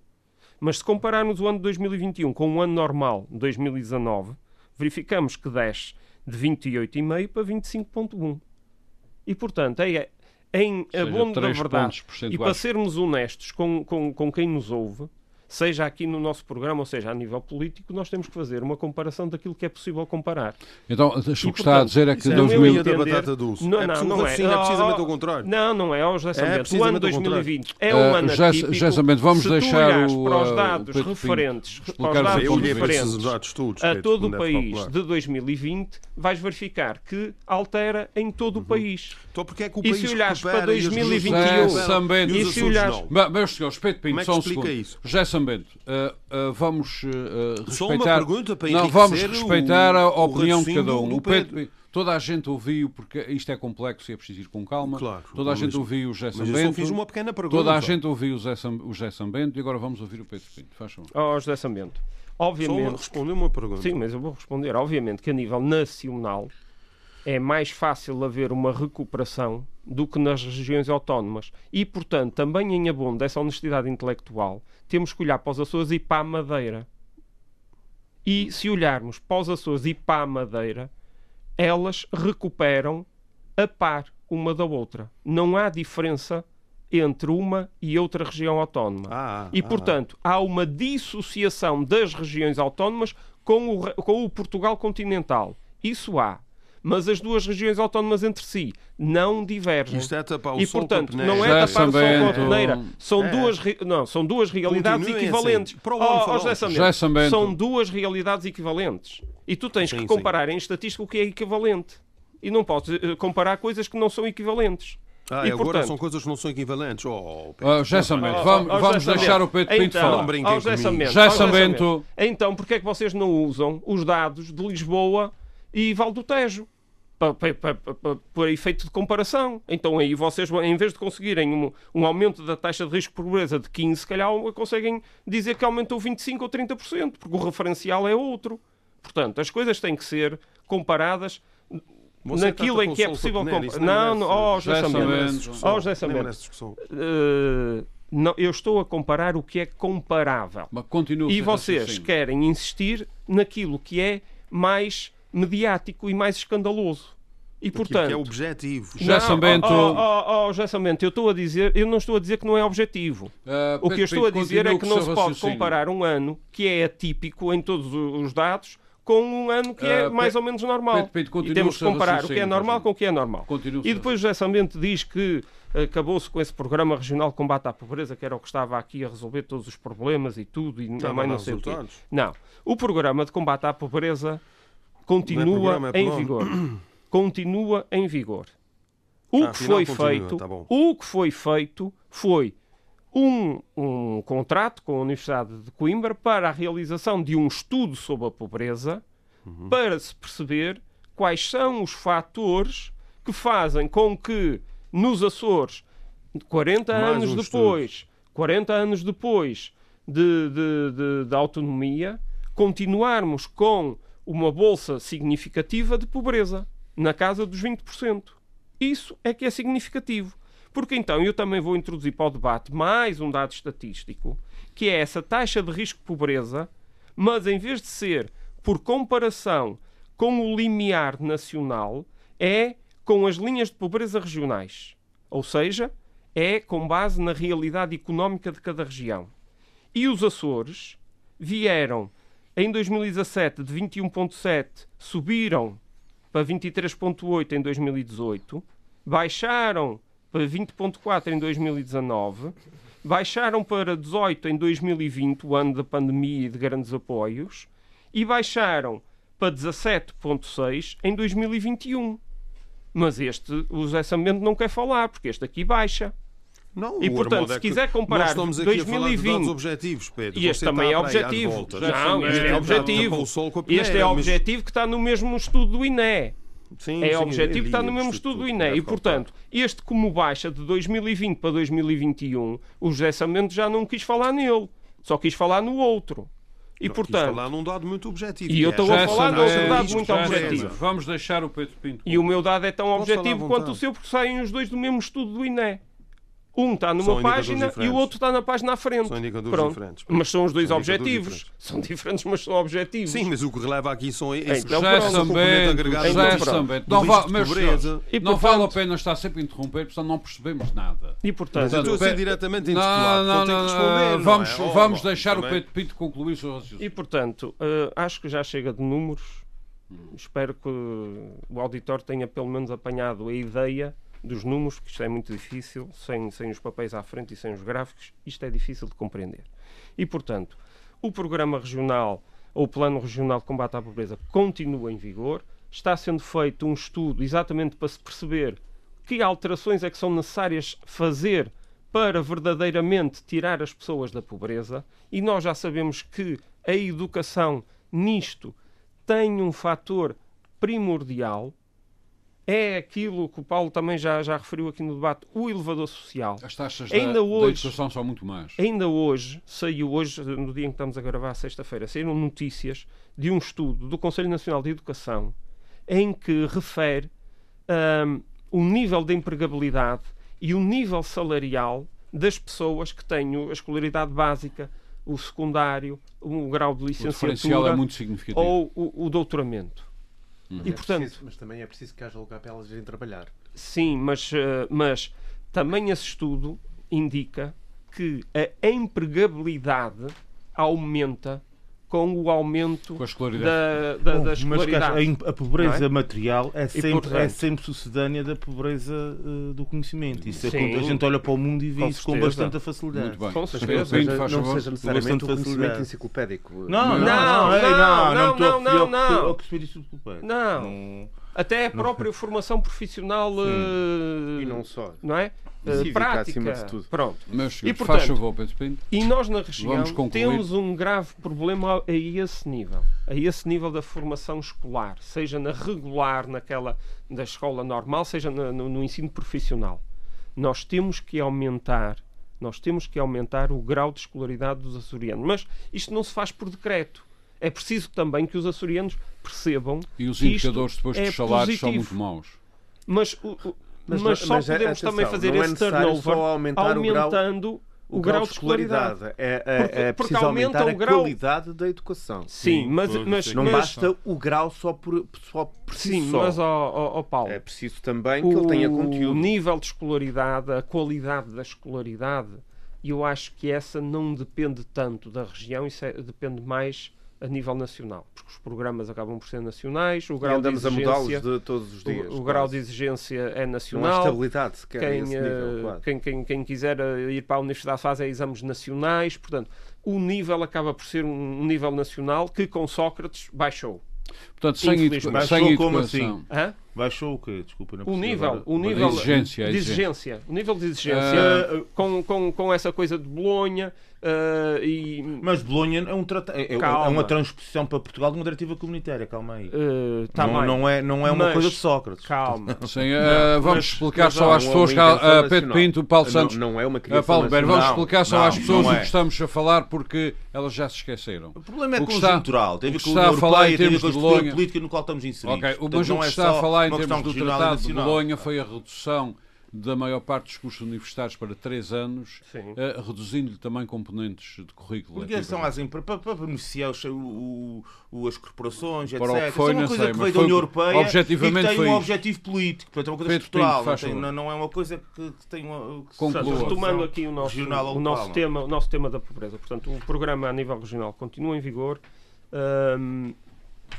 Mas se compararmos o ano de 2021 com o ano normal, 2019, verificamos que desce de 28,5% para 25,1%. E, portanto, é, em abono da verdade, e para sermos honestos com, com, com quem nos ouve, seja aqui no nosso programa ou seja a nível político, nós temos que fazer uma comparação daquilo que é possível comparar. Então, o que E, está a dizer é que Isso é a 2000... teoria da batata doce. Não, é, não, não é. sim, é precisamente Oh, o contrário. Não, não é, ó José Sambento. o ano precisamente ao contrário. 2020 é Uh, um ano atípico. José Sambento, vamos Se tu deixar olhares o, para os uh, dados referentes, para os dados referentes dados todos. a todo o país de 2020, vais verificar que altera em todo o país. Então porque é que o E país se olhares para e os Açores 2021? recuperam José Sambento. e E Meus senhores, Pedro Pinto, é que só um explica segundo. isso? José Sambento, uh, uh, vamos uh, uh, Só uma respeitar... pergunta para Não, vamos respeitar o- a opinião de cada um. Pedro Toda a gente ouviu, porque isto é complexo e é preciso ir com calma. Claro, Toda a gente ouviu o José Mas eu só Sambento. fiz uma pequena pergunta. Toda a gente ouviu o José, Sam, o José Sambento e agora vamos ouvir o Pedro Pinto. Faz favor. Ó José Sambento, Só obviamente... responder uma pergunta. Sim, mas eu vou responder. Obviamente que a nível nacional é mais fácil haver uma recuperação do que nas regiões autónomas. E, portanto, também em abono dessa honestidade intelectual, temos que olhar para os Açores e para a Madeira. E se olharmos para os Açores e para a Madeira, elas recuperam a par uma da outra. Não há diferença entre uma e outra região autónoma. Ah, E, ah, portanto, há uma dissociação das regiões autónomas com o, com o Portugal continental. Isso há. Mas as duas regiões autónomas entre si não divergem. Isto é tapar o e, sol portanto, com a não é tapar o sol com a peneira. São, É. duas, não, são duas realidades Continuem equivalentes. assim. Para o Oh, oh. José Sambento, Sambento. São duas realidades equivalentes. E tu tens Sim, que sim. comparar em estatística o que é equivalente. E não podes eh, comparar coisas que não são equivalentes. Ah, E, agora portanto- são coisas que não são equivalentes. Oh, Pedro. Uh, José Sambento, Oh, vamos, oh, oh, vamos deixar o Pedro Pinto então, falar. Não brinquem ó, José Sambento. Então, porque é que vocês não usam os dados de Lisboa e Val do Tejo? Para, para, para, para, para efeito de comparação. Então aí vocês, em vez de conseguirem um, um aumento da taxa de risco de pobreza de 15%, se calhar conseguem dizer que aumentou 25% ou 30%, porque o referencial é outro. Portanto, as coisas têm que ser comparadas Você naquilo em que é possível comparar. Não, não, oh, José. Samento. Oh, José merece discussão. Eh, não, eu estou a comparar o que é comparável. Mas continua E vocês raciocínio. querem insistir naquilo que é mais mediático e mais escandaloso. E portanto. que é objetivo. Já Não, Sambento- Oh, oh, oh, José Sambento, eu estou a dizer, eu não estou a dizer que não é objetivo. Ah, O que eu estou a dizer é que não se pode raciocínio. comparar um ano que é atípico em todos os dados com um ano que é Ah, mais ou menos normal. E temos que comparar o que é normal com o que é normal. E depois José Sambento diz que acabou-se com esse programa regional de combate à pobreza, que era o que estava aqui a resolver todos os problemas e tudo, e Não, também não sei o quê. Não. O programa de combate à pobreza continua é é em vigor. Continua em vigor. O Ah, que foi continua, feito, tá o que foi feito foi um, um contrato com a Universidade de Coimbra para a realização de um estudo sobre a pobreza Uhum. para se perceber quais são os fatores que fazem com que nos Açores, 40 Mais anos um depois, 40 anos depois de, de- de- da autonomia, continuarmos com uma bolsa significativa de pobreza, na casa dos 20%. Isso é que é significativo. Porque então eu também vou introduzir para o debate mais um dado estatístico, que é essa taxa de risco de pobreza, mas em vez de ser por comparação com o limiar nacional, é com as linhas de pobreza regionais. Ou seja, é com base na realidade económica de cada região. E os Açores vieram em 2017 de 21,7, subiram para 23,8 em 2018, baixaram para 20,4 em 2019, baixaram para 18 em 2020, o ano da pandemia e de grandes apoios, e baixaram para 17,6 em 2021. Mas este, o José Samento não quer falar, porque este aqui baixa. Não, E, o portanto, é se que quiser comparar nós estamos aqui a falar de 2020, dados objetivos, Pedro. E este também é objetivo. Não, este é objetivo. Este é objetivo que está no mesmo estudo do INE. Sim, É sim, objetivo está no mesmo estudo do INE. deve E, portanto, este como baixa de 2020 para 2021, o José Samento já não quis falar nele. Só quis falar no outro. E, Não, quis portanto, falar num dado muito objetivo. E eu é estou a falar de um dado muito objetivo. Vamos deixar o Pedro Pinto. E o meu dado é tão à objetivo quanto o seu, porque saem os dois do mesmo estudo do INE. Um está numa página e o outro está na página à frente. São indicadores Pronto. diferentes. Mas são os dois São objetivos. diferentes. São diferentes, mas são objetivos. Sim, mas o que releva aqui são esses Então, pronto. agregado Então, José pronto. Sambento. do Não, meus senhores, E, não vale a pena estar sempre a interromper, porque senão não percebemos nada. E Mas portanto, eu estou a ser diretamente Não, intitulado, não, ter que não, responder. não vamos, é? Oh, vamos bom, deixar o também. Pedro Pinto concluir o seu raciocínio. E portanto, eh, acho que já chega de números. Espero que o auditor tenha pelo menos apanhado a ideia dos números, porque isto é muito difícil, sem, sem os papéis à frente e sem os gráficos, isto é difícil de compreender. E portanto, o programa regional ou o plano regional de combate à pobreza continua em vigor. Está sendo feito um estudo exatamente para se perceber que alterações é que são necessárias fazer para verdadeiramente tirar as pessoas da pobreza, e nós já sabemos que a educação nisto tem um fator primordial, é aquilo que o Paulo também já, já referiu aqui no debate, o elevador social. As taxas Ainda da, hoje- da educação são muito más. Ainda hoje, saiu hoje, no dia em que estamos a gravar, sexta-feira, saíram notícias de um estudo do Conselho Nacional de Educação em que refere ahm, o nível de empregabilidade e o nível salarial das pessoas que têm a escolaridade básica, o secundário, o grau de O diferencial licenciatura é muito significativo. ou o, o doutoramento. Uhum. E, É portanto, preciso- mas também é preciso que haja lugar para elas irem trabalhar. Sim, mas, eh, mas também esse estudo indica que a empregabilidade aumenta com o aumento Com a escolaridade. da, da, da Mas escolaridade. Cássio, a, pobreza Não é? material é sempre, portanto- é sempre sucedânea da pobreza eh, do conhecimento. Isso é Sim. a gente olha para o mundo e vê Com isso com bastante facilidade. Muito bem. Com certeza. Pinto, Seja- faz não favor. seja necessariamente bastante o conhecimento facilidade. enciclopédico. Não, não, Não, não, ei, não, não, não, estou não, não, eu- não. eu percebi isso tudo bem. Não. Até a própria formação profissional eh, E não só. não é? E Eh, cívica, prática. de tudo. Pronto. Meus senhores, portanto, faz favor, Pedro Pinto. E nós na região temos um grave problema a esse nível, a esse nível da formação escolar, seja na regular, naquela da escola normal, seja na- no, no ensino profissional. Nós temos que aumentar, nós temos que aumentar o grau de escolaridade dos açorianos, mas isto não se faz por decreto. É preciso também que os açorianos percebam E os indicadores depois é dos salários são positivo. muito maus. Mas, o- o- Mas- mas só mas, podemos atenção, também fazer é esse turnover só aumentar o grau- aumentando o, grau de escolaridade. É, é, Porque- é porque preciso aumenta aumentar o a grau- qualidade da educação. Sim, mas, mas. Não mas- basta o grau só por, só por si Sim, só. mas, ó, ó, ó, Paulo, É preciso também que ele tenha o conteúdo. nível de escolaridade, a qualidade da escolaridade, eu acho que essa não depende tanto da região, isso é- depende mais a nível nacional, porque os programas acabam por ser nacionais, o E grau de andamos a mudá-los exigência, de todos os dias. o, o grau de exigência é Não há nacional. estabilidade sequer a Quem, eh, nível, quase. quem, quem, quem quiser eh, ir para a universidade faz é exames nacionais, portanto, o nível acaba por ser um nível nacional que com Sócrates baixou. Portanto, sem, educa sem Baixou como educação. assim? Hã? Baixou o quê? Desculpa, não O percebi nível, agora. o nível A exigência, a de exigência. exigência, o nível de exigência Ah, com, com, com essa coisa de Bolonha ah, e Mas Bolonha é, um trata- é, é- é uma transposição para Portugal de uma diretiva comunitária, calma aí. está não, bem. não é, não é uma Mas- coisa de Sócrates. Calma. Sim, eh, vamos Mas- explicar mas só não, às não é pessoas, uma que eh, Pedro. Pinto, Paulo Não- Santos. Não, é uma criação Paulo Ribeiro, vamos Não, explicar só não, às pessoas não o é. que estamos a falar porque elas já se esqueceram. O problema é O que está- conjuntural, tem a ver o que com a está a União Europeia, tem a ver termos com a de política no qual estamos inseridos. Ok, Portanto, mas o não que é está a só falar em termos do Tratado de. Bolonha foi a redução da maior parte dos cursos universitários para três anos, eh, reduzindo-lhe também componentes de currículo. Porque são às empre- para, para beneficiar os- o- o- as corporações, Para o etc. que foi, Isso é uma coisa sei, que veio da União Europeia objetivamente e que tem foi um isto. objetivo político, portanto é uma coisa Pedro estrutural, Pinto, não, tem- não- não é uma coisa que, que tem uma... que Conclua. Retomando aqui o nosso, regional o nosso local. tema, o nosso tema da pobreza. Portanto, o programa a nível regional continua em vigor. Ahm,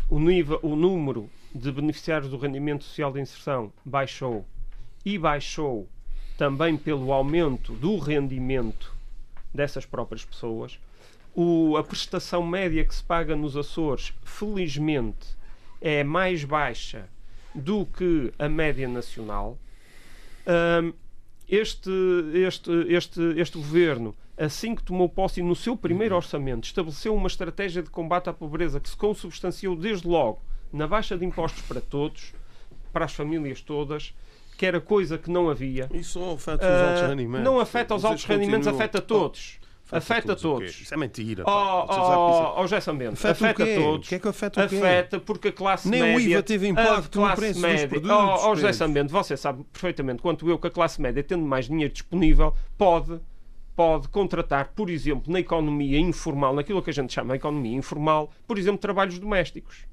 o, nível, o número de beneficiários do rendimento social de inserção baixou e baixou também pelo aumento do rendimento dessas próprias pessoas. O- a prestação média que se paga nos Açores, felizmente, é mais baixa do que a média nacional. Ahm, este, este, este, este governo, assim que tomou posse no seu primeiro orçamento, estabeleceu uma estratégia de combate à pobreza que se consubstanciou desde logo na baixa de impostos para todos, para as famílias todas, que era coisa que não havia. Isso só afeta os altos Ah, rendimentos. não afeta os altos rendimentos, afeta todos. Afeta o quê? todos. Isso é mentira. Ó isso é- oh, oh, José Sambento, Afeta o afeta todos. O que é que afeta o quê? Afeta porque a classe Nem o média... IVA teve a impacto no preço dos média, produtos, Oh, oh, José. Sambento, você sabe perfeitamente quanto eu que a classe média, tendo mais dinheiro disponível, pode, pode contratar, por exemplo, na economia informal, naquilo que a gente chama de economia informal, por exemplo, trabalhos domésticos.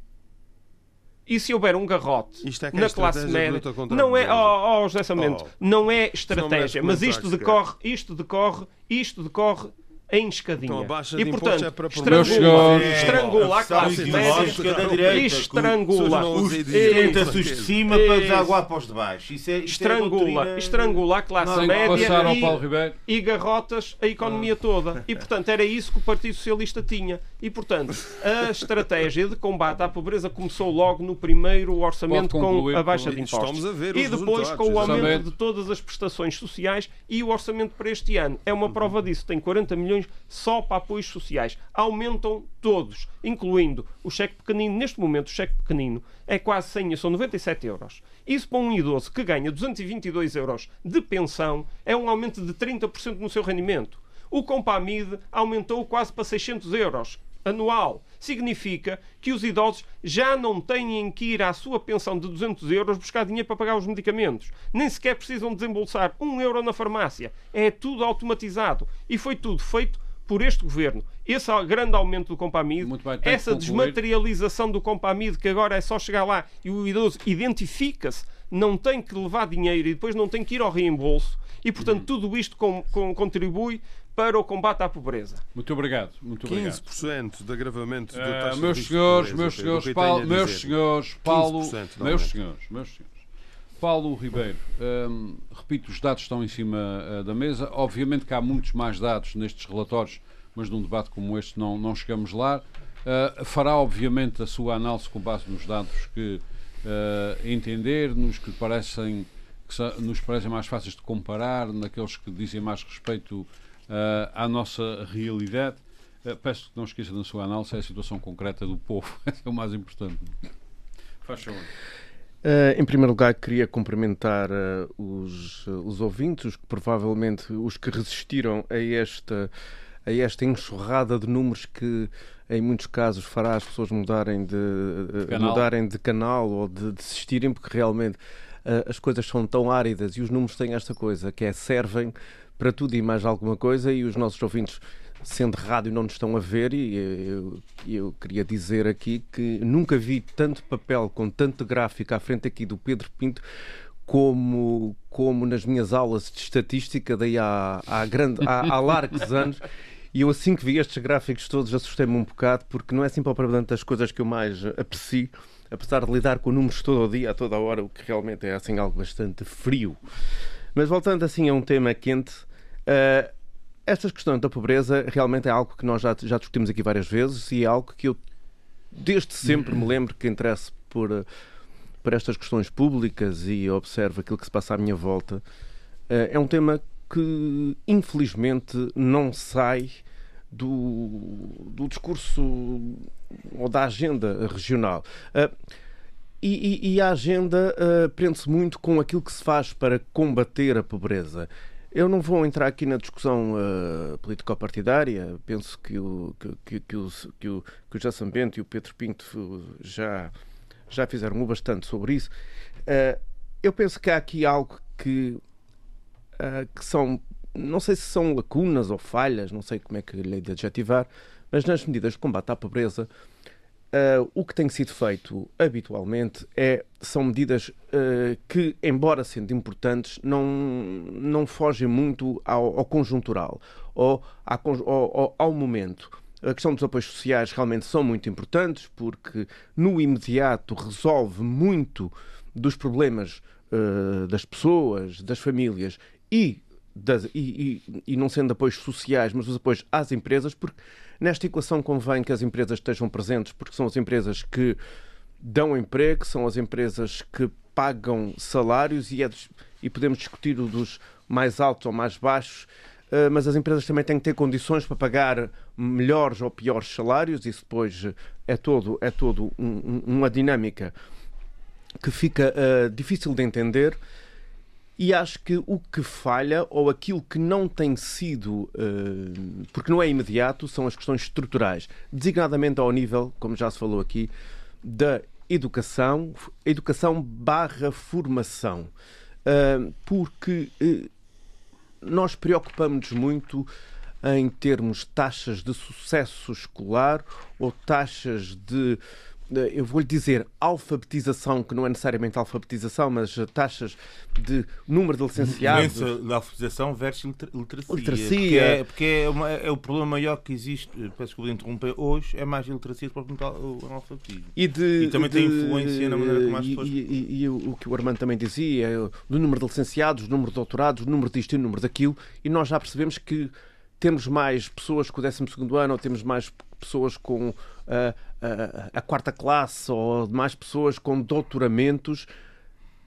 E se houver um garrote Isto é que é na classe média, não é, oh, oh, José Oh. não é estratégia, mas comentário isto decorre, isto decorre, isto decorre em escadinha. Então, a baixa e de portanto, impostos é para estrangula, senhores, estrangula a classe média da direita, e estrangula os- Os Ei, tenta-se os de cima para desaguar para os de baixo. Isso é, é estrangula, estrangula a classe média e, e garrotas a economia toda. E, portanto, era isso que o Partido Socialista tinha. E, portanto, a estratégia de combate à pobreza começou logo no primeiro orçamento com a baixa de impostos. Estamos a ver e depois com o aumento exatamente. de todas as prestações sociais e o orçamento para este ano. É uma prova disso. Tem 40 milhões só para apoios sociais. Aumentam todos, incluindo o cheque pequenino. Neste momento, o cheque pequenino é quase 100, são 97 euros. Isso para um idoso que ganha 222 euros de pensão é um aumento de 30% no seu rendimento. O Compamid aumentou quase para 600 euros anual. Significa que os idosos já não têm que ir à sua pensão de 200 euros buscar dinheiro para pagar os medicamentos. Nem sequer precisam desembolsar um euro na farmácia. É tudo automatizado. E foi tudo feito por este governo. Esse grande aumento do Compamid, bem, essa desmaterialização do Compamid, que agora é só chegar lá e o idoso identifica-se, não tem que levar dinheiro e depois não tem que ir ao reembolso. E, portanto, tudo isto com- com- contribui para o combate à pobreza. Muito obrigado. Muito obrigado. 15% de agravamento da Eh, taxa de meus de senhores, pobreza, meus senhores, Paulo, meus senhores, Paulo, 15% de meus senhores, meus senhores. Paulo Ribeiro, hum, repito, os dados estão em cima eh, da mesa. Obviamente que há muitos mais dados nestes relatórios, mas num debate como este não, não chegamos lá. Eh, fará, obviamente, a sua análise com base nos dados que eh, entender, nos que parecem que nos parecem mais fáceis de comparar, naqueles que dizem mais respeito eh, à nossa realidade. Eh, peço que não esqueça na sua análise a situação concreta do povo. Esse é o mais importante. Faz favor. Eh, em primeiro lugar, queria cumprimentar eh, os, eh, os ouvintes, os que provavelmente os que resistiram a esta, a esta enxurrada de números que em muitos casos fará as pessoas mudarem de, de canal. mudarem de canal ou de desistirem porque realmente uh, as coisas são tão áridas e os números têm esta coisa que é servem para tudo e mais alguma coisa e os nossos ouvintes sendo rádio não nos estão a ver e eu, eu, queria dizer aqui que nunca vi tanto papel com tanto gráfico à frente aqui do Pedro Pinto como, como nas minhas aulas de estatística daí há, há, grande, há, há largos anos e eu assim que vi estes gráficos todos assustei-me um bocado porque não é assim propriamente das coisas que eu mais aprecio apesar de lidar com números todo o dia, a toda a hora, o que realmente é assim algo bastante frio. Mas voltando assim a um tema quente, uh, estas questões da pobreza realmente é algo que nós já, já discutimos aqui várias vezes e é algo que eu desde sempre me lembro que interessa por, por estas questões públicas e observo aquilo que se passa à minha volta. Uh, é um tema que infelizmente não sai do, do discurso ou da agenda regional. Uh, e, e, a agenda uh, prende-se muito com aquilo que se faz para combater a pobreza. Eu não vou entrar aqui na discussão uh, político-partidária, penso que o, que, que, que, o, que o Jason Bento e o Pedro Pinto já, já fizeram bastante sobre isso. Uh, eu penso que há aqui algo que, uh, que são não sei se são lacunas ou falhas, não sei como é que lhe de adjetivar, mas nas medidas de combate à pobreza, uh, o que tem sido feito habitualmente é, são medidas uh, que, embora sendo importantes, não, não fogem muito ao, ao conjuntural ou, à, ao, ao momento. A questão dos apoios sociais realmente são muito importantes porque no imediato resolve muito dos problemas uh, das pessoas, das famílias e das, e, e, e, não sendo apoios sociais, mas os apoios às empresas, porque nesta equação convém que as empresas estejam presentes, porque são as empresas que dão emprego, são as empresas que pagam salários e, é e podemos discutir o dos mais altos ou mais baixos, uh, mas as empresas também têm que ter condições para pagar melhores ou piores salários, isso depois é todo, é todo um, uma dinâmica que fica uh, difícil de entender. E acho que o que falha, ou aquilo que não tem sido, uh, porque não é imediato, são as questões estruturais, designadamente ao nível, como já se falou aqui, da educação, educação barra formação. Uh, porque uh, nós preocupamos-nos muito em termos taxas de sucesso escolar ou taxas de eu vou-lhe dizer, alfabetização, que não é necessariamente alfabetização, mas taxas de número de licenciados. Doença da alfabetização versus literacia. literacia. Porque, é, porque é, uma, é, o problema maior que existe, peço desculpa de interromper, hoje é mais a literacia do que o analfabetismo. E, de, e também de, tem influência na maneira como as pessoas. E, e, e, o que o Armando também dizia, é o número de licenciados, o número de doutorados, o número disto e o número daquilo, e nós já percebemos que temos mais pessoas com o 12 ano ou temos mais pessoas com a, a, quarta classe ou mais pessoas com doutoramentos,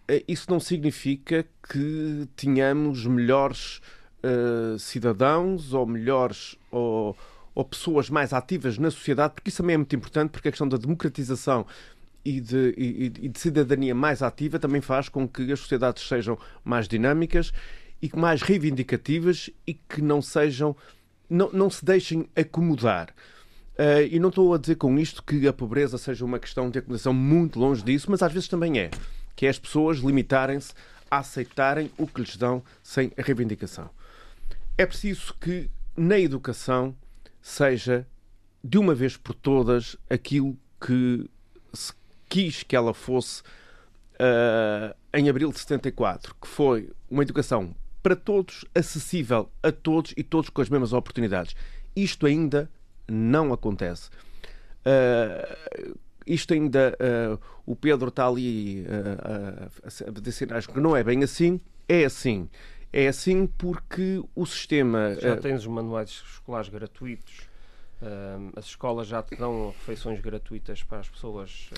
eh, isso não significa que tenhamos melhores uh, cidadãos ou melhores ou, ou, pessoas mais ativas na sociedade, porque isso também é muito importante, porque a questão da democratização e de, e, e de cidadania mais ativa também faz com que as sociedades sejam mais dinâmicas e mais reivindicativas e que não sejam, não, não se deixem acomodar. Uh, e não estou a dizer com isto que a pobreza seja uma questão de acomodação muito longe disso, mas às vezes também é. Que é as pessoas limitarem-se a aceitarem o que lhes dão sem reivindicação. É preciso que na educação seja, de uma vez por todas, aquilo que se quis que ela fosse uh, em abril de 74, que foi uma educação para todos, acessível a todos e todos com as mesmas oportunidades. Isto ainda não acontece. Uh, isto ainda, uh, o Pedro está ali uh, a dizer que não é bem assim, é assim. É assim porque o sistema. Já tens os manuais escolares gratuitos, as escolas já te dão refeições gratuitas para as pessoas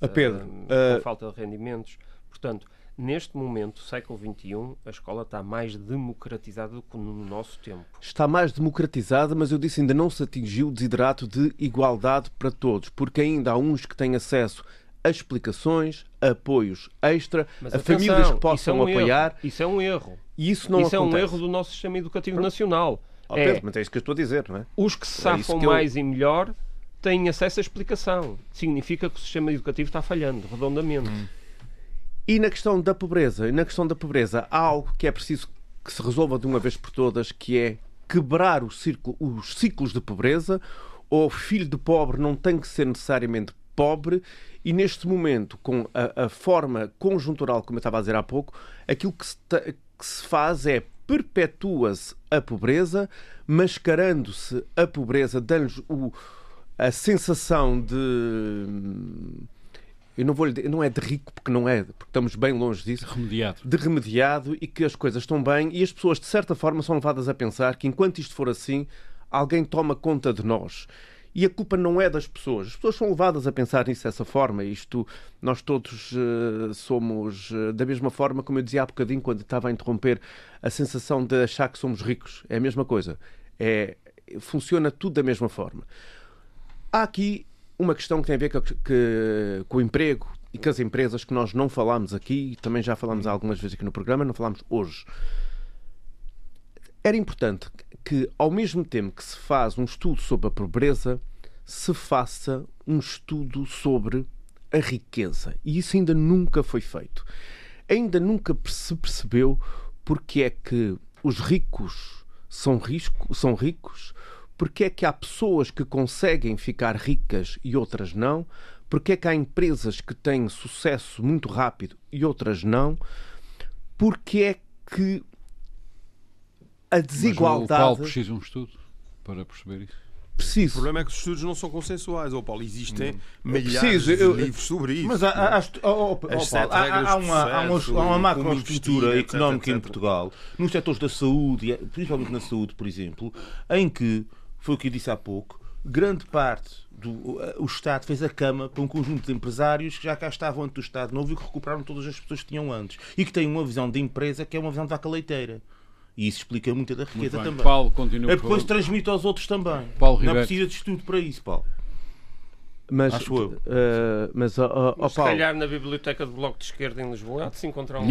a Pedro, com falta de rendimentos. Portanto, neste momento, século XXI, a escola está mais democratizada do que no nosso tempo. Está mais democratizada, mas eu disse ainda não se atingiu o desiderato de igualdade para todos, porque ainda há uns que têm acesso a explicações, a apoios extra, mas, a atenção, famílias que possam isso é um apoiar. Erro. Isso é um erro. E isso não isso acontece. é um erro do nosso sistema educativo nacional. Oh, Pedro, mas é isso que eu estou a dizer, não é? Os que se É isso safam eu- mais e melhor têm acesso à explicação. Significa que o sistema educativo está falhando, redondamente. E na questão da pobreza, e na questão da pobreza, há algo que é preciso que se resolva de uma vez por todas, que é quebrar círculo- os ciclos de pobreza. O filho de pobre não tem que ser necessariamente pobre, e neste momento, com a, a forma conjuntural, como eu estava a dizer há pouco, aquilo que se, que se faz é perpetua-se a pobreza, mascarando-se a pobreza, dando-lhes a sensação de eu não vou não é de rico porque não é, porque estamos bem longe disso, Remediado. de remediado e que as coisas estão bem e as pessoas de certa forma são levadas a pensar que enquanto isto for assim, alguém toma conta de nós. E a culpa não é das pessoas. As pessoas são levadas a pensar nisso dessa forma. Isto, nós todos eh, somos eh, da mesma forma, como eu dizia há bocadinho, quando estava a interromper, a sensação de achar que somos ricos. É a mesma coisa. É, funciona tudo da mesma forma. Há aqui uma questão que tem a ver com, que- com o emprego e com as empresas que nós não falámos aqui, e também já falámos algumas vezes aqui no programa, não falámos hoje. Era importante que, ao mesmo tempo que se faz um estudo sobre a pobreza, se faça um estudo sobre a riqueza. E isso ainda nunca foi feito. Ainda nunca se percebeu porque é que os ricos são, risco, são ricos, porque é que há pessoas que conseguem ficar ricas e outras não, porque é que há empresas que têm sucesso muito rápido e outras não, porque é que a Mas o Paulo desigualdade precisa de um estudo para perceber isso. O preciso. problema é que os estudos não são consensuais, oh Paulo. Existem milhares preciso, de eu- livros sobre isso. Mas há, há, oh, oh, As Paulo, há- há de uma, há uma, há uma macroestrutura investir, etc, económica em etc. Portugal, nos setores da saúde, e- principalmente na saúde, por exemplo, em que, foi o que eu disse há pouco, grande parte do o Estado fez a cama para um conjunto de empresários que já cá estavam antes do Estado Novo e que recuperaram todas as pessoas que tinham antes. E que têm uma visão de empresa que é uma visão de vaca leiteira. E isso explica muita da riqueza também. Paulo, continua. É depois transmite aos outros também. Paulo Não precisa de estudo para isso, Paulo. Mas, Acho eu. eh, mas ó, ó, Mas se calhar na biblioteca do Bloco de Esquerda em Lisboa há de se encontrar um,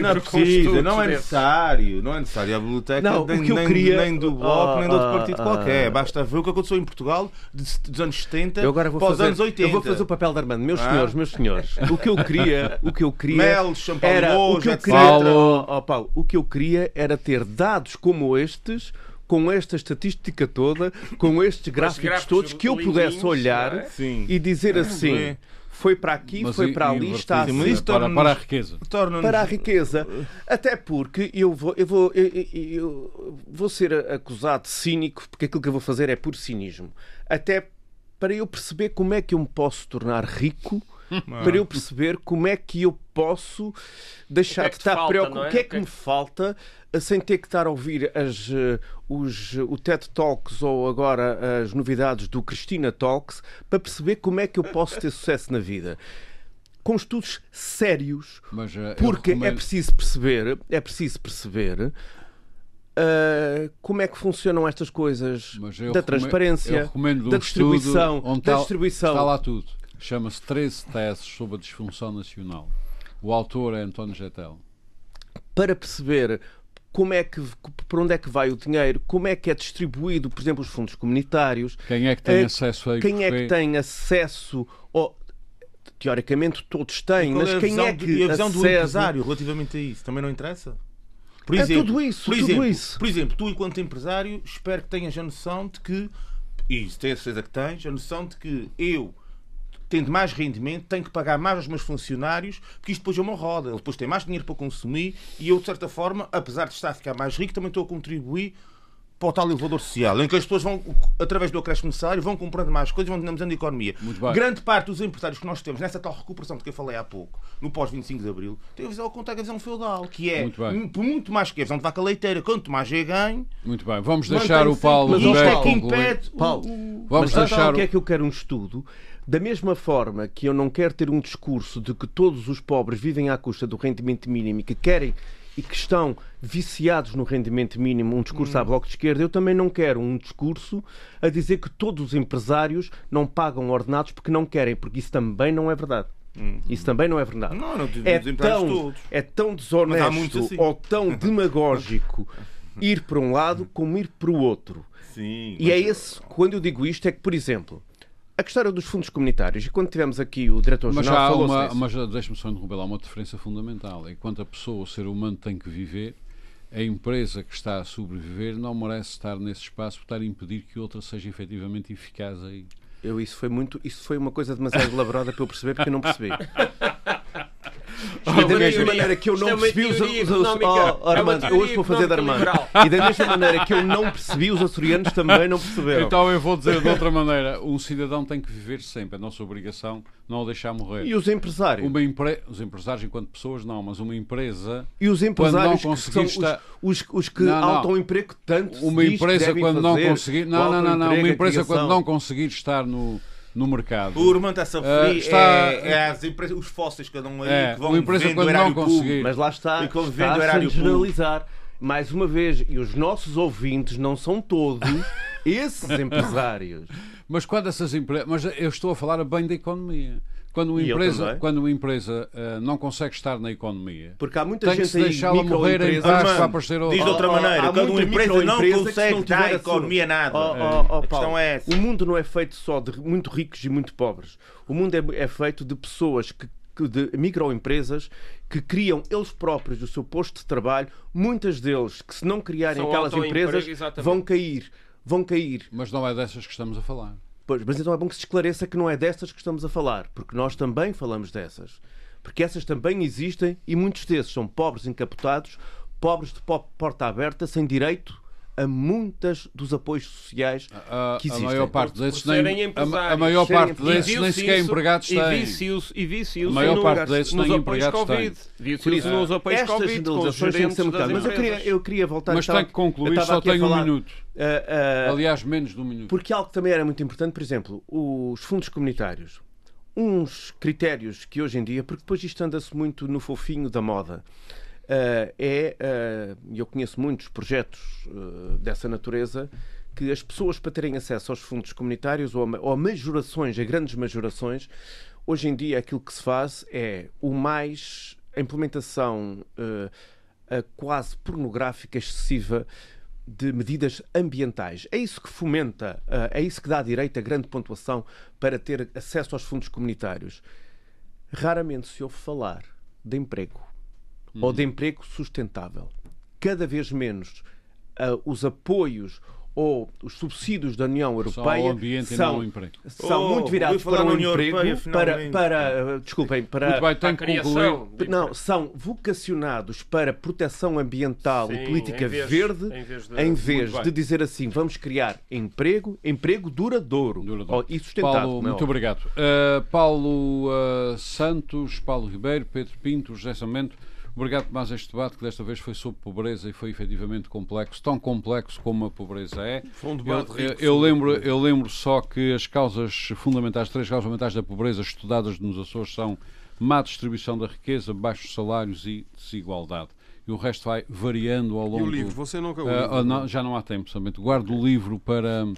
Não é precisa, não é desses. necessário. Não é necessário a biblioteca Não, o nem, que eu nem- queria- nem do Bloco, nem de outro partido ah, qualquer. Basta ver o que aconteceu em Portugal dos anos 70 eu agora vou para os fazer, anos 80. eu vou fazer o papel de Armando. Meus Ah. senhores, meus senhores, o que eu queria, o que eu queria Mel, champagne era o que eu queria, Paulo. Ó, Paulo, o que eu queria era ter dados como estes, com esta estatística toda, com estes gráficos, gráficos todos que eu pudesse olhar é? E dizer assim: é. foi para aqui, Mas foi e- para ali, está Sim, assim. mas isso para, para a riqueza. Para a riqueza. Até porque eu vou, eu vou, eu, eu- eu vou ser acusado de cínico, porque aquilo que eu vou fazer é puro cinismo. Até para eu perceber como é que eu me posso tornar rico, para eu perceber como é que eu posso deixar O que é de que estar falta, preocupado. é? O que é O que que é me que- falta eh, sem ter que estar a ouvir as, eh, os, o TED Talks ou agora as novidades do Cristina Talks para perceber como é que eu posso ter sucesso na vida. Com estudos sérios, Mas, eh, eu porque é recomendo- preciso perceber, é preciso perceber ah, como é que funcionam estas coisas mas eu da transparência, um da distribuição, onde da está- distribuição. Está lá tudo. Chama-se 13 teses sobre a disfunção nacional. O autor é António Getel. para perceber como é que por onde é que vai o dinheiro, como é que é distribuído, por exemplo, os fundos comunitários, Quem é que tem Eh, acesso a quem é que tem acesso ao teoricamente todos têm, mas é quem é que e a visão do empresário relativamente a isso? Também não interessa? Por É tudo isso, por tudo exemplo, isso. Por exemplo, tu enquanto empresário, espero que tenhas a noção de que, e isso tenho a certeza que tens, a noção de que eu, tendo mais rendimento, tenho que pagar mais aos meus funcionários, porque isto depois é uma roda. Ele depois tem mais dinheiro para consumir e eu, de certa forma, apesar de estar a ficar mais rico, também estou a contribuir para o tal elevador social, em que as pessoas vão, através do acréscimo necessário, vão comprando mais coisas, vão dinamizando a economia. Muito bem. Grande parte dos empresários que nós temos nessa tal recuperação de que eu falei há pouco, no pós-25 de Abril, tem a visão ao contrário, a visão feudal, que é, Muito muito mais que a visão de vaca leiteira, quanto mais é ganho, Muito bem, vamos deixar o Paulo Mas isto é que impede o- Paulo, o- Vamos Mas deixar o que o... é que eu quero um estudo? Da mesma forma que eu não quero ter um discurso de que todos os pobres vivem à custa do rendimento mínimo e que querem e que estão viciados no rendimento mínimo, um discurso à bloco de esquerda, eu também não quero um discurso a dizer que todos os empresários não pagam ordenados porque não querem, porque isso também não é verdade. Isso também não é verdade. Não, não é tão, todos. é tão desonesto assim. ou tão demagógico ir para um lado como ir para o outro. Sim. E é esse, quando eu digo isto, é que, por exemplo, a questão dos fundos comunitários, e quando tivemos aqui o diretor-geral falou uma, disso. mas deixa-me só interromper, há uma diferença fundamental. Enquanto a pessoa, o ser humano, tem que viver, a empresa que está a sobreviver não merece estar nesse espaço por estar a impedir que outra seja efetivamente eficaz aí. Eu, isso foi muito, isso foi uma coisa demasiado elaborada para eu perceber porque eu não percebi. E da mesma maneira que eu é não uma percebi os, oh, É Armando, eu hoje vou fazer de Armando. E da mesma maneira que eu não percebi, os açorianos também não perceberam. Então eu vou dizer de outra maneira: um cidadão tem que viver sempre, é nossa obrigação não o deixar morrer. E os empresários? Uma empre... Os empresários, enquanto pessoas, não, mas uma empresa. E os empresários Quando não que são conseguir os, estar- os, os que Não, não. autoemprego tanto se Uma empresa, quando não conseguir. Não, não, não, não. Uma empresa, quando não conseguir estar no, no mercado. O Urmão está-se a referir Ah, está- é, é às empresas, os fósseis que andam aí É, que vão empresa vendo quando o não horário conseguir- público. Mas lá está, E como está vende o a generalizar. Mais uma vez, e os nossos ouvintes não são todos esses empresários. Mas quando essas empresas. Mas eu estou a falar bem da economia. Quando uma E empresa, quando uma empresa ah, não consegue estar na economia, Porque há muita tem que gente se aí, deixá-la morrer em Armando, para aparecer Diz outra. de outra Oh, oh, maneira, há quando uma empresa não consegue não dar tiver à a economia nada. Oh, oh, oh, a Paulo, questão é essa. O mundo não é feito só de muito ricos e muito pobres. O mundo é, é feito de pessoas que de microempresas que criam eles próprios o seu posto de trabalho, muitas deles que se não criarem São aquelas empresas vão cair, vão cair. Mas não é dessas que estamos a falar. Pois, mas então é bom que se esclareça que não é dessas que estamos a falar, porque nós também falamos dessas. Porque essas também existem e muitos desses são pobres encapotados, pobres de po- porta aberta, sem direito a muitas dos apoios sociais A, que a existem. maior parte desses serem nem, a, a maior parte desses E nem sequer isso- empregados E têm. viu-se e viu-se A isso maior parte desses nos nem empregados Covid. têm. Viu-se Por isso nos apoios estas Covid com os generalizações têm que gerentes ser muito das claras. Mas eu queria, eu queria voltar... Mas estava- tem que concluir, só a tem um minuto. ah, ah, Aliás, menos de um minuto. Porque algo que também era muito importante, por exemplo, os fundos comunitários. Uns critérios que hoje em dia, porque depois isto anda-se muito no fofinho da moda, é, eh, e eu conheço muitos projetos eh, dessa natureza, que as pessoas para terem acesso aos fundos comunitários ou a, ou a majorações, a grandes majorações, hoje em dia aquilo que se faz é o mais a implementação eh, a quase pornográfica excessiva de medidas ambientais. É isso que fomenta, eh, é isso que dá direito a grande pontuação para ter acesso aos fundos comunitários. Raramente se ouve falar de emprego ou de emprego sustentável. Cada vez menos ah, os apoios ou os subsídios da União Europeia ao ambiente e são, não ao emprego. são Oh, muito virados para o emprego, Europeia, para, para, ah, desculpem, para, Muito bem, Para a criação. não, são vocacionados para proteção ambiental Sim, e política em vez- verde, em vez de- em vez de dizer assim, vamos criar emprego, emprego duradouro, Duradouro. Oh, e sustentável. Paulo, é muito obrigado. Uh, Paulo uh, Santos, Paulo Ribeiro, Pedro Pinto, José Samento, obrigado por mais este debate que desta vez foi sobre pobreza e foi efetivamente complexo, tão complexo como a pobreza é. Foi um Eu, debate eu- rico eu lembro, eu lembro só que as causas fundamentais, três causas fundamentais da pobreza estudadas nos Açores são má distribuição da riqueza, baixos salários e desigualdade. E o resto vai variando ao E longo o livro? Você nunca o Ah, livro, ah, não? não, já não há tempo, somente guardo o livro para,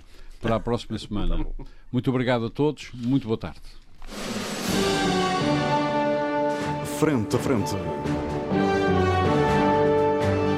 para a próxima semana. Muito obrigado a todos, muito boa tarde. Frente a frente.